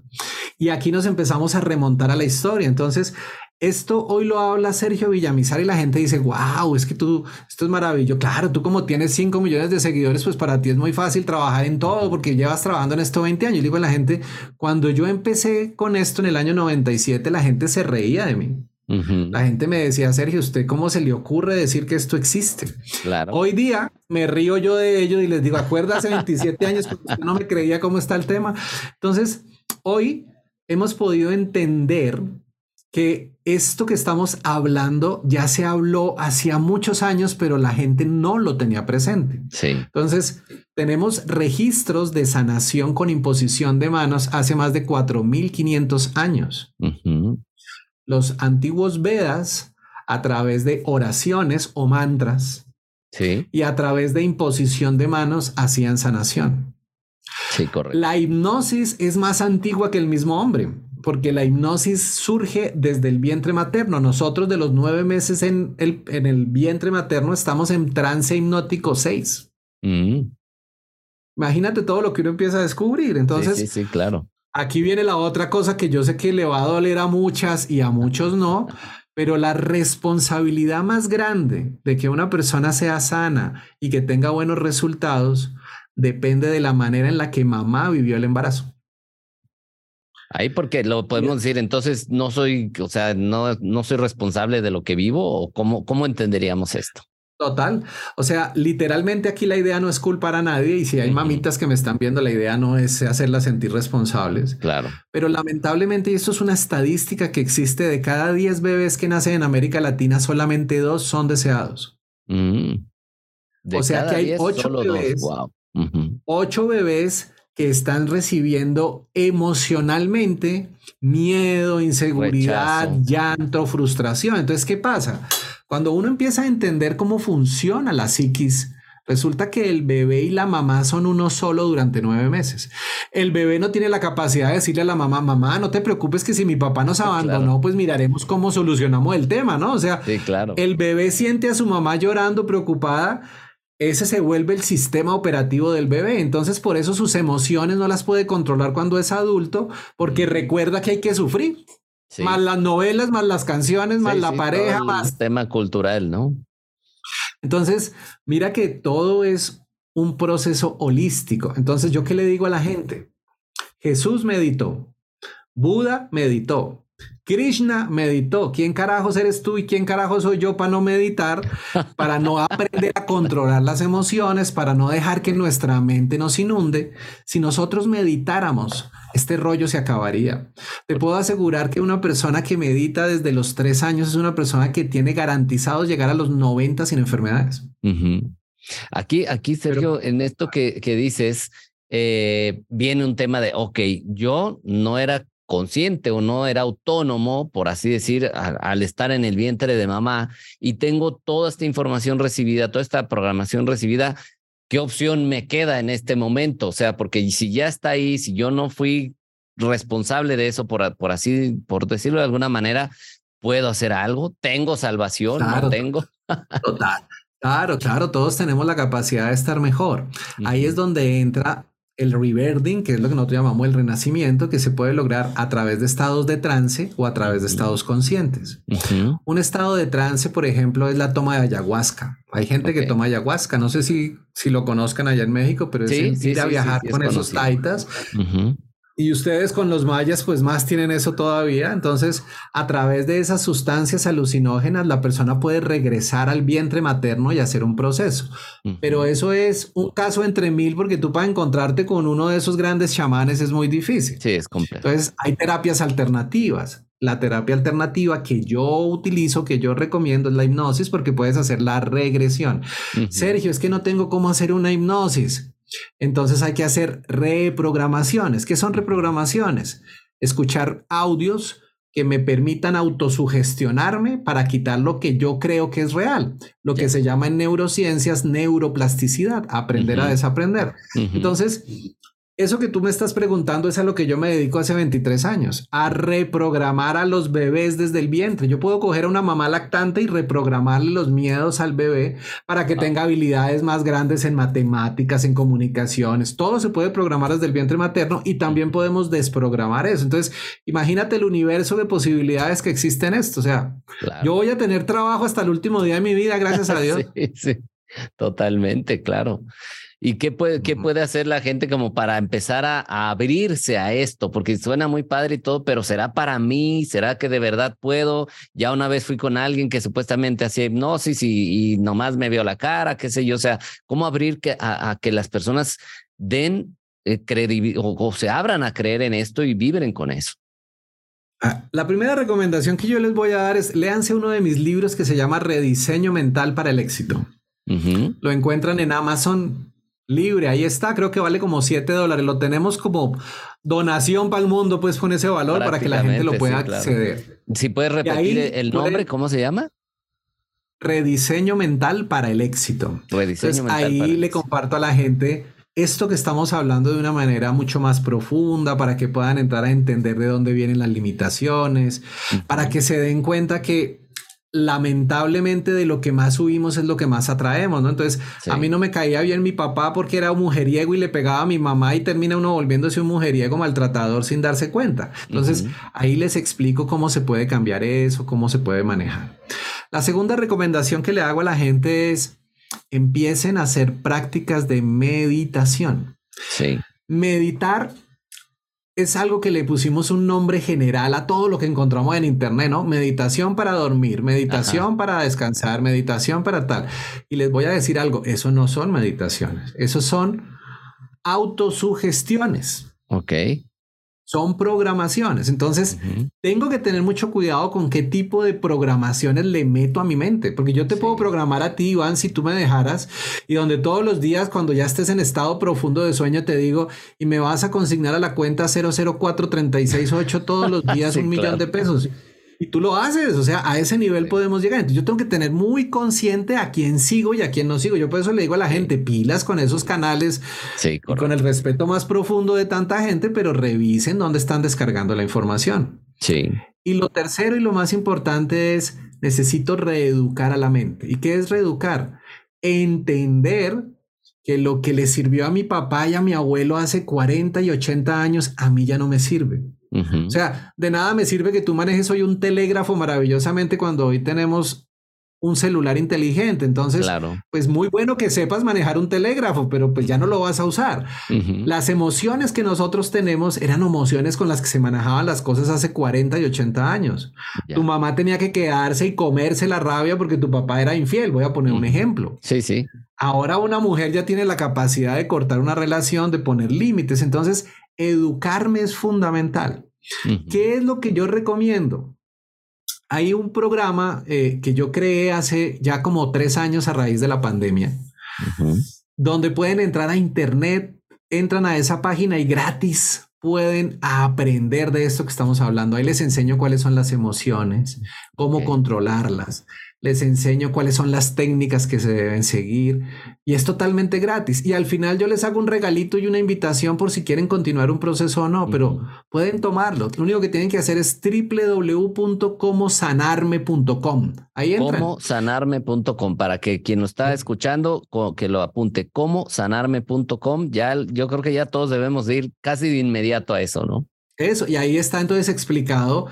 Y aquí nos empezamos a remontar a la historia. Entonces, esto hoy lo habla Sergio Villamizar y la gente dice, wow, es que tú, esto es maravilloso. Claro, tú como tienes 5 millones de seguidores, pues para ti es muy fácil trabajar en todo porque llevas trabajando en esto 20 años. Y digo a la gente, cuando yo empecé con esto en el año 97, la gente se reía de mí. La gente me decía, Sergio, ¿usted cómo se le ocurre decir que esto existe? Claro. Hoy día me río yo de ello y les digo, acuerda hace 27 años usted no me creía cómo está el tema. Entonces, hoy hemos podido entender que esto que estamos hablando ya se habló hacía muchos años, pero la gente no lo tenía presente. Sí. Entonces, tenemos registros de sanación con imposición de manos hace más de 4.500 años. Los antiguos Vedas, a través de oraciones o mantras, sí. y a través de imposición de manos, hacían sanación. Sí, correcto. La hipnosis es más antigua que el mismo hombre porque la hipnosis surge desde el vientre materno. Nosotros de los nueve meses en el, en el vientre materno estamos en trance hipnótico 6. Mm. Imagínate todo lo que uno empieza a descubrir. Entonces, sí, sí, claro. Aquí viene la otra cosa que yo sé que le va a doler a muchas y a muchos no, pero la responsabilidad más grande de que una persona sea sana y que tenga buenos resultados depende de la manera en la que mamá vivió el embarazo. Ahí porque lo podemos decir, entonces no soy, o sea, no, no soy responsable de lo que vivo o cómo, cómo entenderíamos esto. Total. O sea, literalmente aquí la idea no es culpar a nadie y si hay mamitas que me están viendo, la idea no es hacerlas sentir responsables. Claro. Pero lamentablemente esto es una estadística que existe de cada 10 bebés que nacen en América Latina, solamente dos son deseados. Mm. o sea que hay ocho bebés, bebés que están recibiendo emocionalmente miedo, inseguridad, llanto, frustración. Entonces, ¿qué pasa? Cuando uno empieza a entender cómo funciona la psiquis, resulta que el bebé y la mamá son uno solo durante nueve meses. El bebé no tiene la capacidad de decirle a la mamá, mamá, no te preocupes que si mi papá nos abandonó, pues miraremos cómo solucionamos el tema, ¿no? O sea, claro. el bebé siente a su mamá llorando, preocupada ese se vuelve el sistema operativo del bebé. Entonces, por eso sus emociones no las puede controlar cuando es adulto, porque recuerda que hay que sufrir. Más las novelas, más las canciones, más la pareja, más. Tema cultural, ¿no? Entonces, mira que todo es un proceso holístico. Entonces, ¿yo qué le digo a la gente? Jesús meditó, Buda meditó, Krishna meditó. ¿Quién carajos eres tú y quién carajo soy yo para no meditar? Para no aprender a controlar las emociones, para no dejar que nuestra mente nos inunde. Si nosotros meditáramos, este rollo se acabaría. Te puedo asegurar que una persona que medita desde los tres años es una persona que tiene garantizado llegar a los 90 sin enfermedades. Aquí, aquí, Sergio, en esto que, que dices, eh, viene un tema de, ok, yo no era consciente o no era autónomo, por así decir, al, estar en el vientre de mamá y tengo toda esta información recibida, toda esta programación recibida, ¿qué opción me queda en este momento? O sea, porque si ya está ahí, si yo no fui responsable de eso, por, por así, por decirlo de alguna manera, ¿puedo hacer algo? ¿Tengo salvación? ¿No tengo? Total. Claro, claro, todos tenemos la capacidad de estar mejor. Ahí es donde entra el rebirthing, que es lo que nosotros llamamos el renacimiento, que se puede lograr a través de estados de trance o a través de estados conscientes. Un estado de trance, por ejemplo, es la toma de ayahuasca. Hay gente que toma ayahuasca, no sé si, si lo conozcan allá en México, pero es ir a viajar con esos taitas y ustedes con los mayas pues más tienen eso todavía. Entonces, a través de esas sustancias alucinógenas, la persona puede regresar al vientre materno y hacer un proceso. Pero eso es un caso entre mil porque tú para encontrarte con uno de esos grandes chamanes es muy difícil. Sí, es complejo. Entonces, hay terapias alternativas. La terapia alternativa que yo utilizo, que yo recomiendo es la hipnosis porque puedes hacer la regresión. Sergio, es que no tengo cómo hacer una hipnosis. Entonces hay que hacer reprogramaciones. ¿Qué son reprogramaciones? Escuchar audios que me permitan autosugestionarme para quitar lo que yo creo que es real, lo que se llama en neurociencias neuroplasticidad, aprender a desaprender. Entonces, eso que tú me estás preguntando es a lo que yo me dedico hace 23 años, a reprogramar a los bebés desde el vientre. Yo puedo coger a una mamá lactante y reprogramarle los miedos al bebé para que tenga habilidades más grandes en matemáticas, en comunicaciones. Todo se puede programar desde el vientre materno y también podemos desprogramar eso. Entonces, imagínate el universo de posibilidades que existen en esto. O sea, yo voy a tener trabajo hasta el último día de mi vida, gracias a Dios. sí, sí, totalmente, claro. ¿Y qué puede, qué puede hacer la gente como para empezar a, abrirse a esto? Porque suena muy padre y todo, pero ¿será para mí? ¿Será que de verdad puedo? Ya una vez fui con alguien que supuestamente hacía hipnosis y, nomás me vio la cara, qué sé yo. O sea, ¿cómo abrir que, a, que las personas den eh, credibilidad o, se abran a creer en esto y vibren con eso? Ah, la primera recomendación que yo les voy a dar es léanse uno de mis libros que se llama Rediseño Mental para el Éxito. Lo encuentran en Amazon libre, ahí está, creo que vale como 7 dólares, lo tenemos como donación para el mundo, pues con ese valor para que la gente lo pueda acceder. Si puedes repetir el nombre, ¿cómo se llama? Rediseño mental para el éxito. Entonces, ahí le comparto a la gente esto que estamos hablando de una manera mucho más profunda para que puedan entrar a entender de dónde vienen las limitaciones, para que se den cuenta que lamentablemente de lo que más subimos es lo que más atraemos, ¿no? Entonces, a mí no me caía bien mi papá porque era un mujeriego y le pegaba a mi mamá y termina uno volviéndose un mujeriego maltratador sin darse cuenta. Entonces, ahí les explico cómo se puede cambiar eso, cómo se puede manejar. La segunda recomendación que le hago a la gente es empiecen a hacer prácticas de meditación. Sí. Meditar es algo que le pusimos un nombre general a todo lo que encontramos en Internet, ¿no? Meditación para dormir, meditación para descansar, meditación para tal. Y les voy a decir algo, eso no son meditaciones, eso son autosugestiones. Ok. Son programaciones. Entonces, tengo que tener mucho cuidado con qué tipo de programaciones le meto a mi mente, porque yo te puedo programar a ti, Iván, si tú me dejaras, y donde todos los días, cuando ya estés en estado profundo de sueño, te digo, y me vas a consignar a la cuenta 004368 todos los días un millón de pesos. Y tú lo haces, o sea, a ese nivel podemos llegar. Entonces yo tengo que tener muy consciente a quién sigo y a quién no sigo. Yo por eso le digo a la gente, pilas con esos canales, sí, con el respeto más profundo de tanta gente, pero revisen dónde están descargando la información. Sí. Y lo tercero y lo más importante es, necesito reeducar a la mente. ¿Y qué es reeducar? Entender que lo que le sirvió a mi papá y a mi abuelo hace 40 y 80 años, a mí ya no me sirve. O sea, de nada me sirve que tú manejes hoy un telégrafo maravillosamente cuando hoy tenemos un celular inteligente. Entonces, pues muy bueno que sepas manejar un telégrafo, pero pues ya no lo vas a usar. Las emociones que nosotros tenemos eran emociones con las que se manejaban las cosas hace 40 y 80 años. Tu mamá tenía que quedarse y comerse la rabia porque tu papá era infiel. Voy a poner un ejemplo. Sí, sí. Ahora una mujer ya tiene la capacidad de cortar una relación, de poner límites. Entonces, educarme es fundamental. ¿Qué es lo que yo recomiendo? Hay un programa eh, que yo creé hace ya como tres años a raíz de la pandemia, donde pueden entrar a internet, entran a esa página y gratis pueden aprender de esto que estamos hablando. Ahí les enseño cuáles son las emociones, cómo controlarlas, les enseño cuáles son las técnicas que se deben seguir y es totalmente gratis. Y al final yo les hago un regalito y una invitación por si quieren continuar un proceso o no, pero pueden tomarlo. Lo único que tienen que hacer es www.comosanarme.com. Ahí entran. Comosanarme.com para que quien lo está escuchando que lo apunte. Comosanarme.com. Ya yo creo que ya todos debemos ir casi de inmediato a eso, ¿no? Eso, y ahí está entonces explicado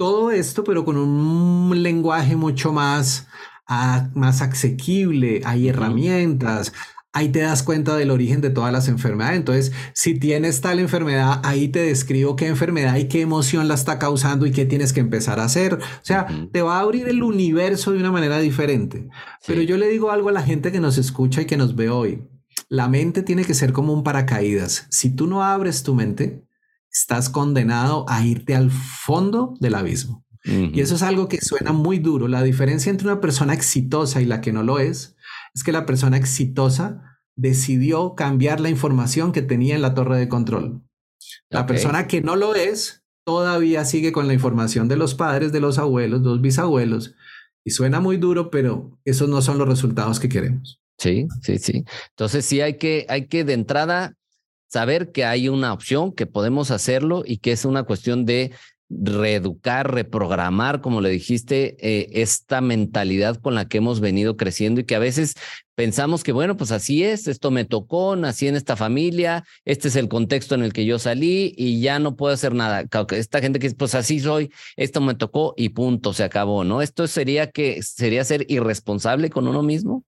todo esto, pero con un lenguaje mucho más, ah, más asequible, hay herramientas, ahí te das cuenta del origen de todas las enfermedades. Entonces, si tienes tal enfermedad, ahí te describo qué enfermedad y qué emoción la está causando y qué tienes que empezar a hacer. O sea, te va a abrir el universo de una manera diferente. Pero yo le digo algo a la gente que nos escucha y que nos ve hoy. La mente tiene que ser como un paracaídas. Si tú no abres tu mente, estás condenado a irte al fondo del abismo. Y eso es algo que suena muy duro. La diferencia entre una persona exitosa y la que no lo es, es que la persona exitosa decidió cambiar la información que tenía en la torre de control. La persona que no lo es todavía sigue con la información de los padres, de los abuelos, los bisabuelos. Y suena muy duro, pero esos no son los resultados que queremos. Sí, sí, sí. Entonces sí hay que, hay que de entrada saber que hay una opción, que podemos hacerlo y que es una cuestión de reeducar, reprogramar, como le dijiste, eh, esta mentalidad con la que hemos venido creciendo y que a veces pensamos que, bueno, pues así es, esto me tocó, nací en esta familia, este es el contexto en el que yo salí y ya no puedo hacer nada. Esta gente que pues así soy, esto me tocó y punto, se acabó, ¿no? Esto sería que sería ser irresponsable con uno mismo.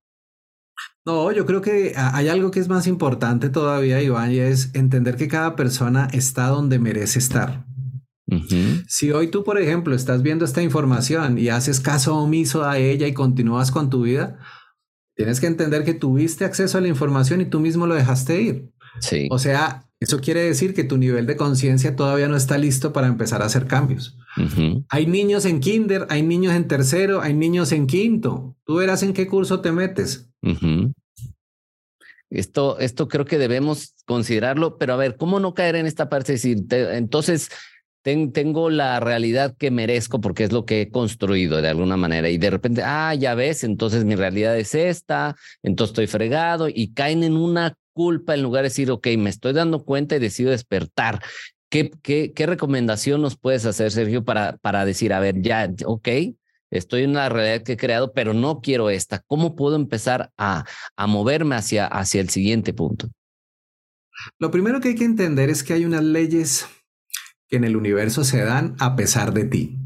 No, yo creo que hay algo que es más importante todavía, Iván, y es entender que cada persona está donde merece estar. Si hoy tú, por ejemplo, estás viendo esta información y haces caso omiso a ella y continúas con tu vida, tienes que entender que tuviste acceso a la información y tú mismo lo dejaste ir. Sí. O sea, eso quiere decir que tu nivel de conciencia todavía no está listo para empezar a hacer cambios. Hay niños en kinder, hay niños en tercero, hay niños en quinto. Tú verás en qué curso te metes. Esto, esto creo que debemos considerarlo, pero a ver, ¿cómo no caer en esta parte? decir, entonces tengo la realidad que merezco porque es lo que he construido de alguna manera y de repente, ah, ya ves, entonces mi realidad es esta, entonces estoy fregado y caen en una culpa en lugar de decir, ok, me estoy dando cuenta y decido despertar. ¿Qué, qué, qué recomendación nos puedes hacer, Sergio, para, para decir, a ver, ya, ok, estoy en una realidad que he creado, pero no quiero esta. ¿Cómo puedo empezar a, a moverme hacia, hacia el siguiente punto? Lo primero que hay que entender es que hay unas leyes que en el universo se dan a pesar de ti.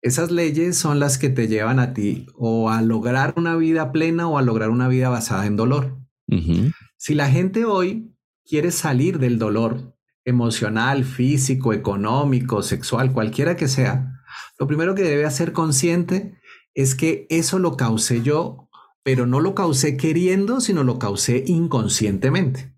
Esas leyes son las que te llevan a ti o a lograr una vida plena o a lograr una vida basada en dolor. Si la gente hoy quiere salir del dolor emocional, físico, económico, sexual, cualquiera que sea, lo primero que debe hacer consciente es que eso lo causé yo, pero no lo causé queriendo, sino lo causé inconscientemente.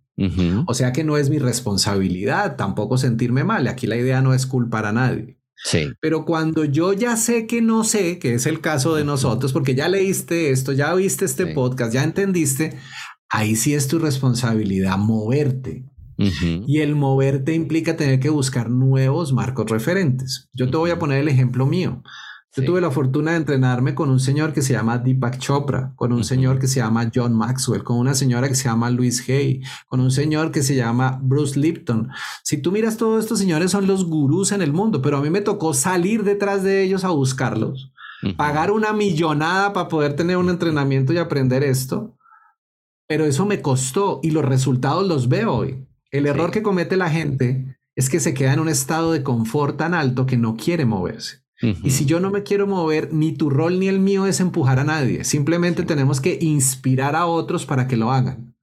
O sea que no es mi responsabilidad tampoco sentirme mal. Aquí la idea no es culpar a nadie. Sí. Pero cuando yo ya sé que no sé, que es el caso de nosotros, porque ya leíste esto, ya viste este podcast, ya entendiste, ahí sí es tu responsabilidad moverte. Y el moverte implica tener que buscar nuevos marcos referentes. Yo te voy a poner el ejemplo mío. Yo tuve la fortuna de entrenarme con un señor que se llama Deepak Chopra, con un señor que se llama John Maxwell, con una señora que se llama Louise Hay, con un señor que se llama Bruce Lipton. Si tú miras todos estos señores son los gurús en el mundo, pero a mí me tocó salir detrás de ellos a buscarlos, pagar una millonada para poder tener un entrenamiento y aprender esto. Pero eso me costó y los resultados los veo hoy. El error que comete la gente es que se queda en un estado de confort tan alto que no quiere moverse. Y si yo no me quiero mover, ni tu rol ni el mío es empujar a nadie. Simplemente tenemos que inspirar a otros para que lo hagan.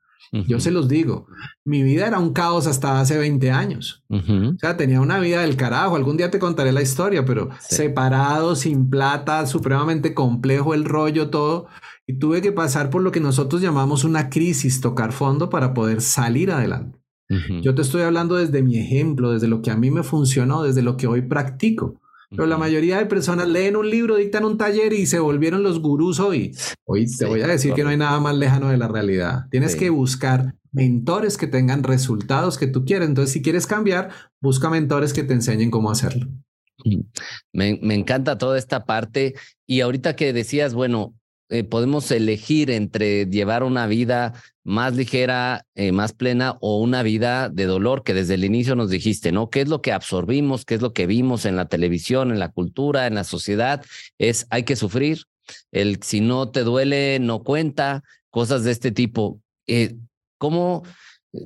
Yo se los digo, mi vida era un caos hasta hace 20 años. O sea, tenía una vida del carajo. Algún día te contaré la historia, pero separado, sin plata, supremamente complejo el rollo, todo. Y tuve que pasar por lo que nosotros llamamos una crisis, tocar fondo para poder salir adelante. Yo te estoy hablando desde mi ejemplo, desde lo que a mí me funcionó, desde lo que hoy practico. Pero la mayoría de personas leen un libro, dictan un taller y se volvieron los gurús hoy. Hoy te voy a decir que no hay nada más lejano de la realidad. Tienes que buscar mentores que tengan resultados que tú quieres. Entonces, si quieres cambiar, busca mentores que te enseñen cómo hacerlo. Me, me encanta toda esta parte. Y ahorita que decías, bueno, eh, podemos elegir entre llevar una vida más ligera, eh, más plena o una vida de dolor que desde el inicio nos dijiste, ¿no? ¿Qué es lo que absorbimos? ¿Qué es lo que vimos en la televisión, en la cultura, en la sociedad? Es hay que sufrir. El si no te duele, no cuenta, cosas de este tipo. Eh, ¿Cómo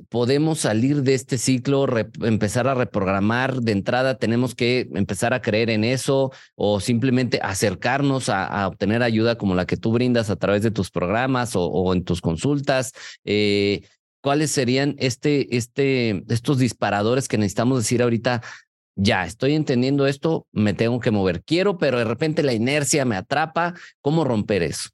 podemos salir de este ciclo, empezar a reprogramar de entrada, tenemos que empezar a creer en eso o simplemente acercarnos a, obtener ayuda como la que tú brindas a través de tus programas o, en tus consultas. Eh, ¿Cuáles serían este, este, estos disparadores que necesitamos decir ahorita? Ya, estoy entendiendo esto, me tengo que mover. Quiero, pero de repente la inercia me atrapa. ¿Cómo romper eso?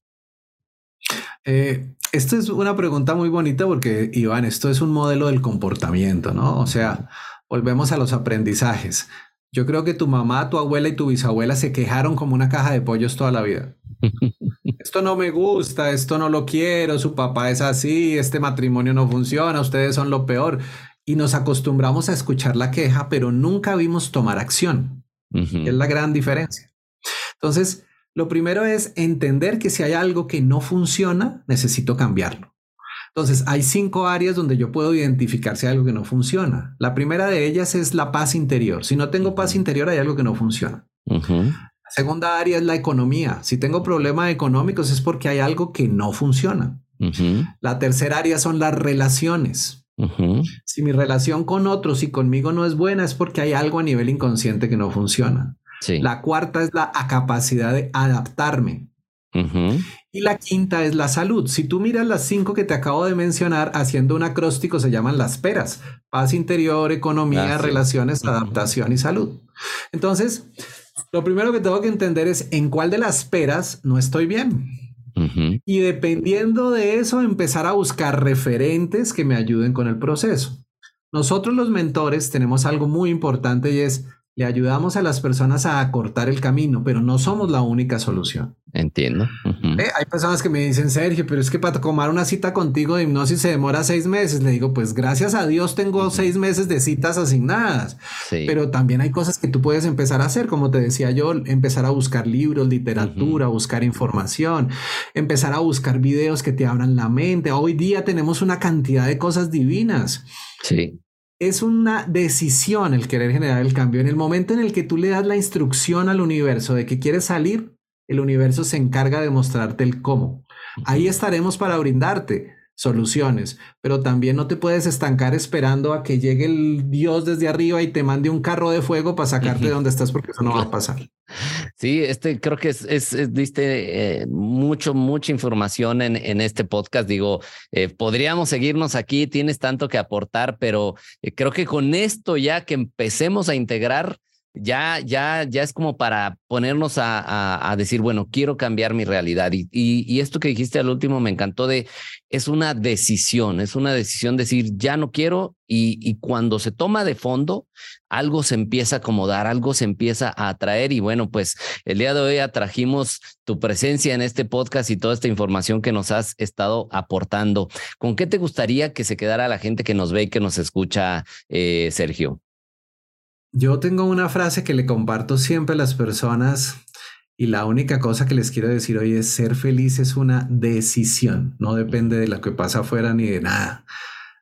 Eh, esta es una pregunta muy bonita porque, Iván, esto es un modelo del comportamiento, ¿no? O sea, volvemos a los aprendizajes. Yo creo que tu mamá, tu abuela y tu bisabuela se quejaron como una caja de pollos toda la vida. esto no me gusta, esto no lo quiero, su papá es así, este matrimonio no funciona, ustedes son lo peor. Y nos acostumbramos a escuchar la queja, pero nunca vimos tomar acción. Es la gran diferencia. Entonces, lo primero es entender que si hay algo que no funciona, necesito cambiarlo. Entonces, hay cinco áreas donde yo puedo identificar si hay algo que no funciona. La primera de ellas es la paz interior. Si no tengo paz interior, hay algo que no funciona. La segunda área es la economía. Si tengo problemas económicos es porque hay algo que no funciona. La tercera área son las relaciones. Si mi relación con otros y conmigo no es buena, es porque hay algo a nivel inconsciente que no funciona. La cuarta es la capacidad de adaptarme. Y la quinta es la salud. Si tú miras las cinco que te acabo de mencionar, haciendo un acróstico se llaman las peras. Paz interior, economía, relaciones, adaptación y salud. Entonces, lo primero que tengo que entender es en cuál de las peras no estoy bien. Y dependiendo de eso, empezar a buscar referentes que me ayuden con el proceso. Nosotros los mentores tenemos algo muy importante y es le ayudamos a las personas a acortar el camino, pero no somos la única solución. Entiendo. Eh, hay personas que me dicen, Sergio, pero es que para tomar una cita contigo de hipnosis se demora seis meses. Le digo, pues gracias a Dios tengo seis meses de citas asignadas. Pero también hay cosas que tú puedes empezar a hacer, como te decía yo, empezar a buscar libros, literatura, buscar información, empezar a buscar videos que te abran la mente. Hoy día tenemos una cantidad de cosas divinas. Sí es una decisión el querer generar el cambio. En el momento en el que tú le das la instrucción al universo de que quieres salir, el universo se encarga de mostrarte el cómo. Ahí estaremos para brindarte soluciones, pero también no te puedes estancar esperando a que llegue el Dios desde arriba y te mande un carro de fuego para sacarte de donde estás, porque eso no va a pasar. Sí, este creo que es, es, diste eh, mucho, mucha información en, en este podcast. Digo, eh, podríamos seguirnos aquí, tienes tanto que aportar, pero eh, creo que con esto ya que empecemos a integrar ya, ya, ya es como para ponernos a, decir, bueno, quiero cambiar mi realidad. Y, esto que dijiste al último me encantó de, es una decisión, es una decisión decir, ya no quiero. Y, y cuando se toma de fondo, algo se empieza a acomodar, algo se empieza a atraer. Y bueno, pues el día de hoy atrajimos tu presencia en este podcast y toda esta información que nos has estado aportando. ¿Con qué te gustaría que se quedara la gente que nos ve y que nos escucha, eh, Sergio? Yo tengo una frase que le comparto siempre a las personas y la única cosa que les quiero decir hoy es ser feliz es una decisión, no depende de lo que pasa afuera ni de nada.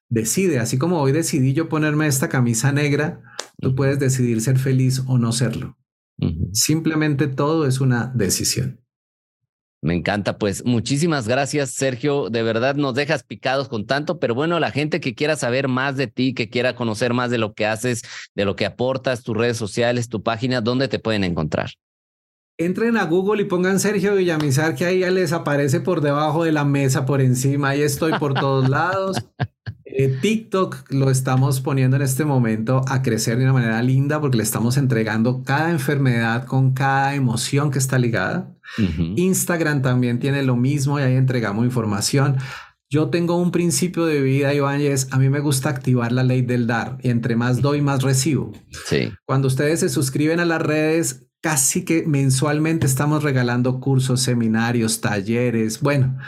Decide, así como hoy decidí yo ponerme esta camisa negra, tú puedes decidir ser feliz o no serlo. Simplemente todo es una decisión. Me encanta, pues muchísimas gracias, Sergio. De verdad nos dejas picados con tanto, pero bueno, la gente que quiera saber más de ti, que quiera conocer más de lo que haces, de lo que aportas, tus redes sociales, tu página, ¿dónde te pueden encontrar? Entren a Google y pongan Sergio Villamizar, que ahí ya les aparece por debajo de la mesa, por encima. Ahí estoy por todos lados. Eh, TikTok lo estamos poniendo en este momento a crecer de una manera linda porque le estamos entregando cada enfermedad con cada emoción que está ligada. Instagram también tiene lo mismo y ahí entregamos información. Yo tengo un principio de vida, Iván, y es a mí me gusta activar la ley del dar y entre más doy, más recibo. Sí. Cuando ustedes se suscriben a las redes, casi que mensualmente estamos regalando cursos, seminarios, talleres. Bueno,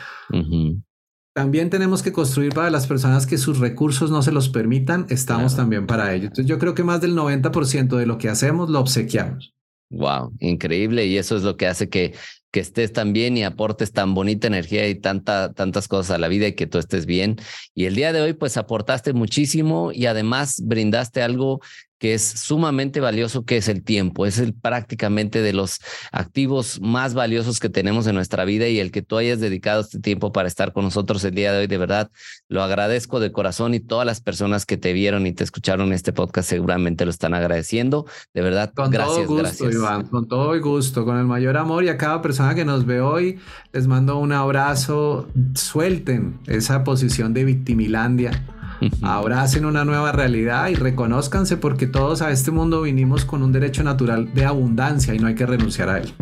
también tenemos que construir para las personas que sus recursos no se los permitan, estamos también para ello. Entonces yo creo que más del 90% de lo que hacemos lo obsequiamos. Wow, increíble. Y eso es lo que hace que, que estés tan bien y aportes tan bonita energía y tanta, tantas cosas a la vida y que tú estés bien. Y el día de hoy, pues aportaste muchísimo y además brindaste algo que es sumamente valioso, que es el tiempo. Es el prácticamente de los activos más valiosos que tenemos en nuestra vida y el que tú hayas dedicado este tiempo para estar con nosotros el día de hoy, de verdad, lo agradezco de corazón y todas las personas que te vieron y te escucharon este podcast seguramente lo están agradeciendo. De verdad, con gracias, todo gusto, Iván, con todo el gusto, con el mayor amor y a cada persona que nos ve hoy les mando un abrazo. Suelten esa posición de victimilandia Ahora hacen una nueva realidad y reconozcanse porque todos a este mundo vinimos con un derecho natural de abundancia y no hay que renunciar a él.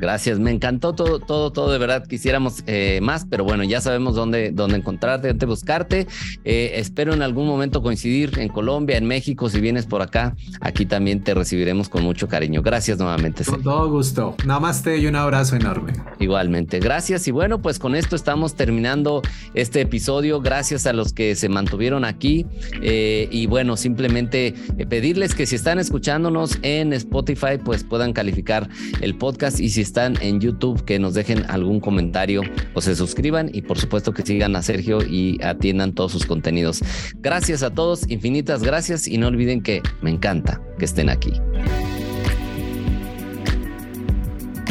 Gracias, me encantó todo, todo, todo, de verdad quisiéramos eh, más, pero bueno, ya sabemos dónde, dónde encontrarte, dónde buscarte. Eh, espero en algún momento coincidir en Colombia, en México, si vienes por acá, aquí también te recibiremos con mucho cariño. Gracias nuevamente. Con todo gusto. Namaste y un abrazo enorme. Igualmente, gracias. Y bueno, pues con esto estamos terminando este episodio. Gracias a los que se mantuvieron aquí. Eh, y bueno, simplemente pedirles que si están escuchándonos en Spotify, pues puedan calificar el podcast y si están en YouTube, que nos dejen algún comentario o se suscriban y por supuesto que sigan a Sergio y atiendan todos sus contenidos. Gracias a todos, infinitas gracias y no olviden que me encanta que estén aquí.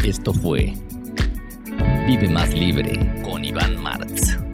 Esto fue Vive más libre con Iván Martz.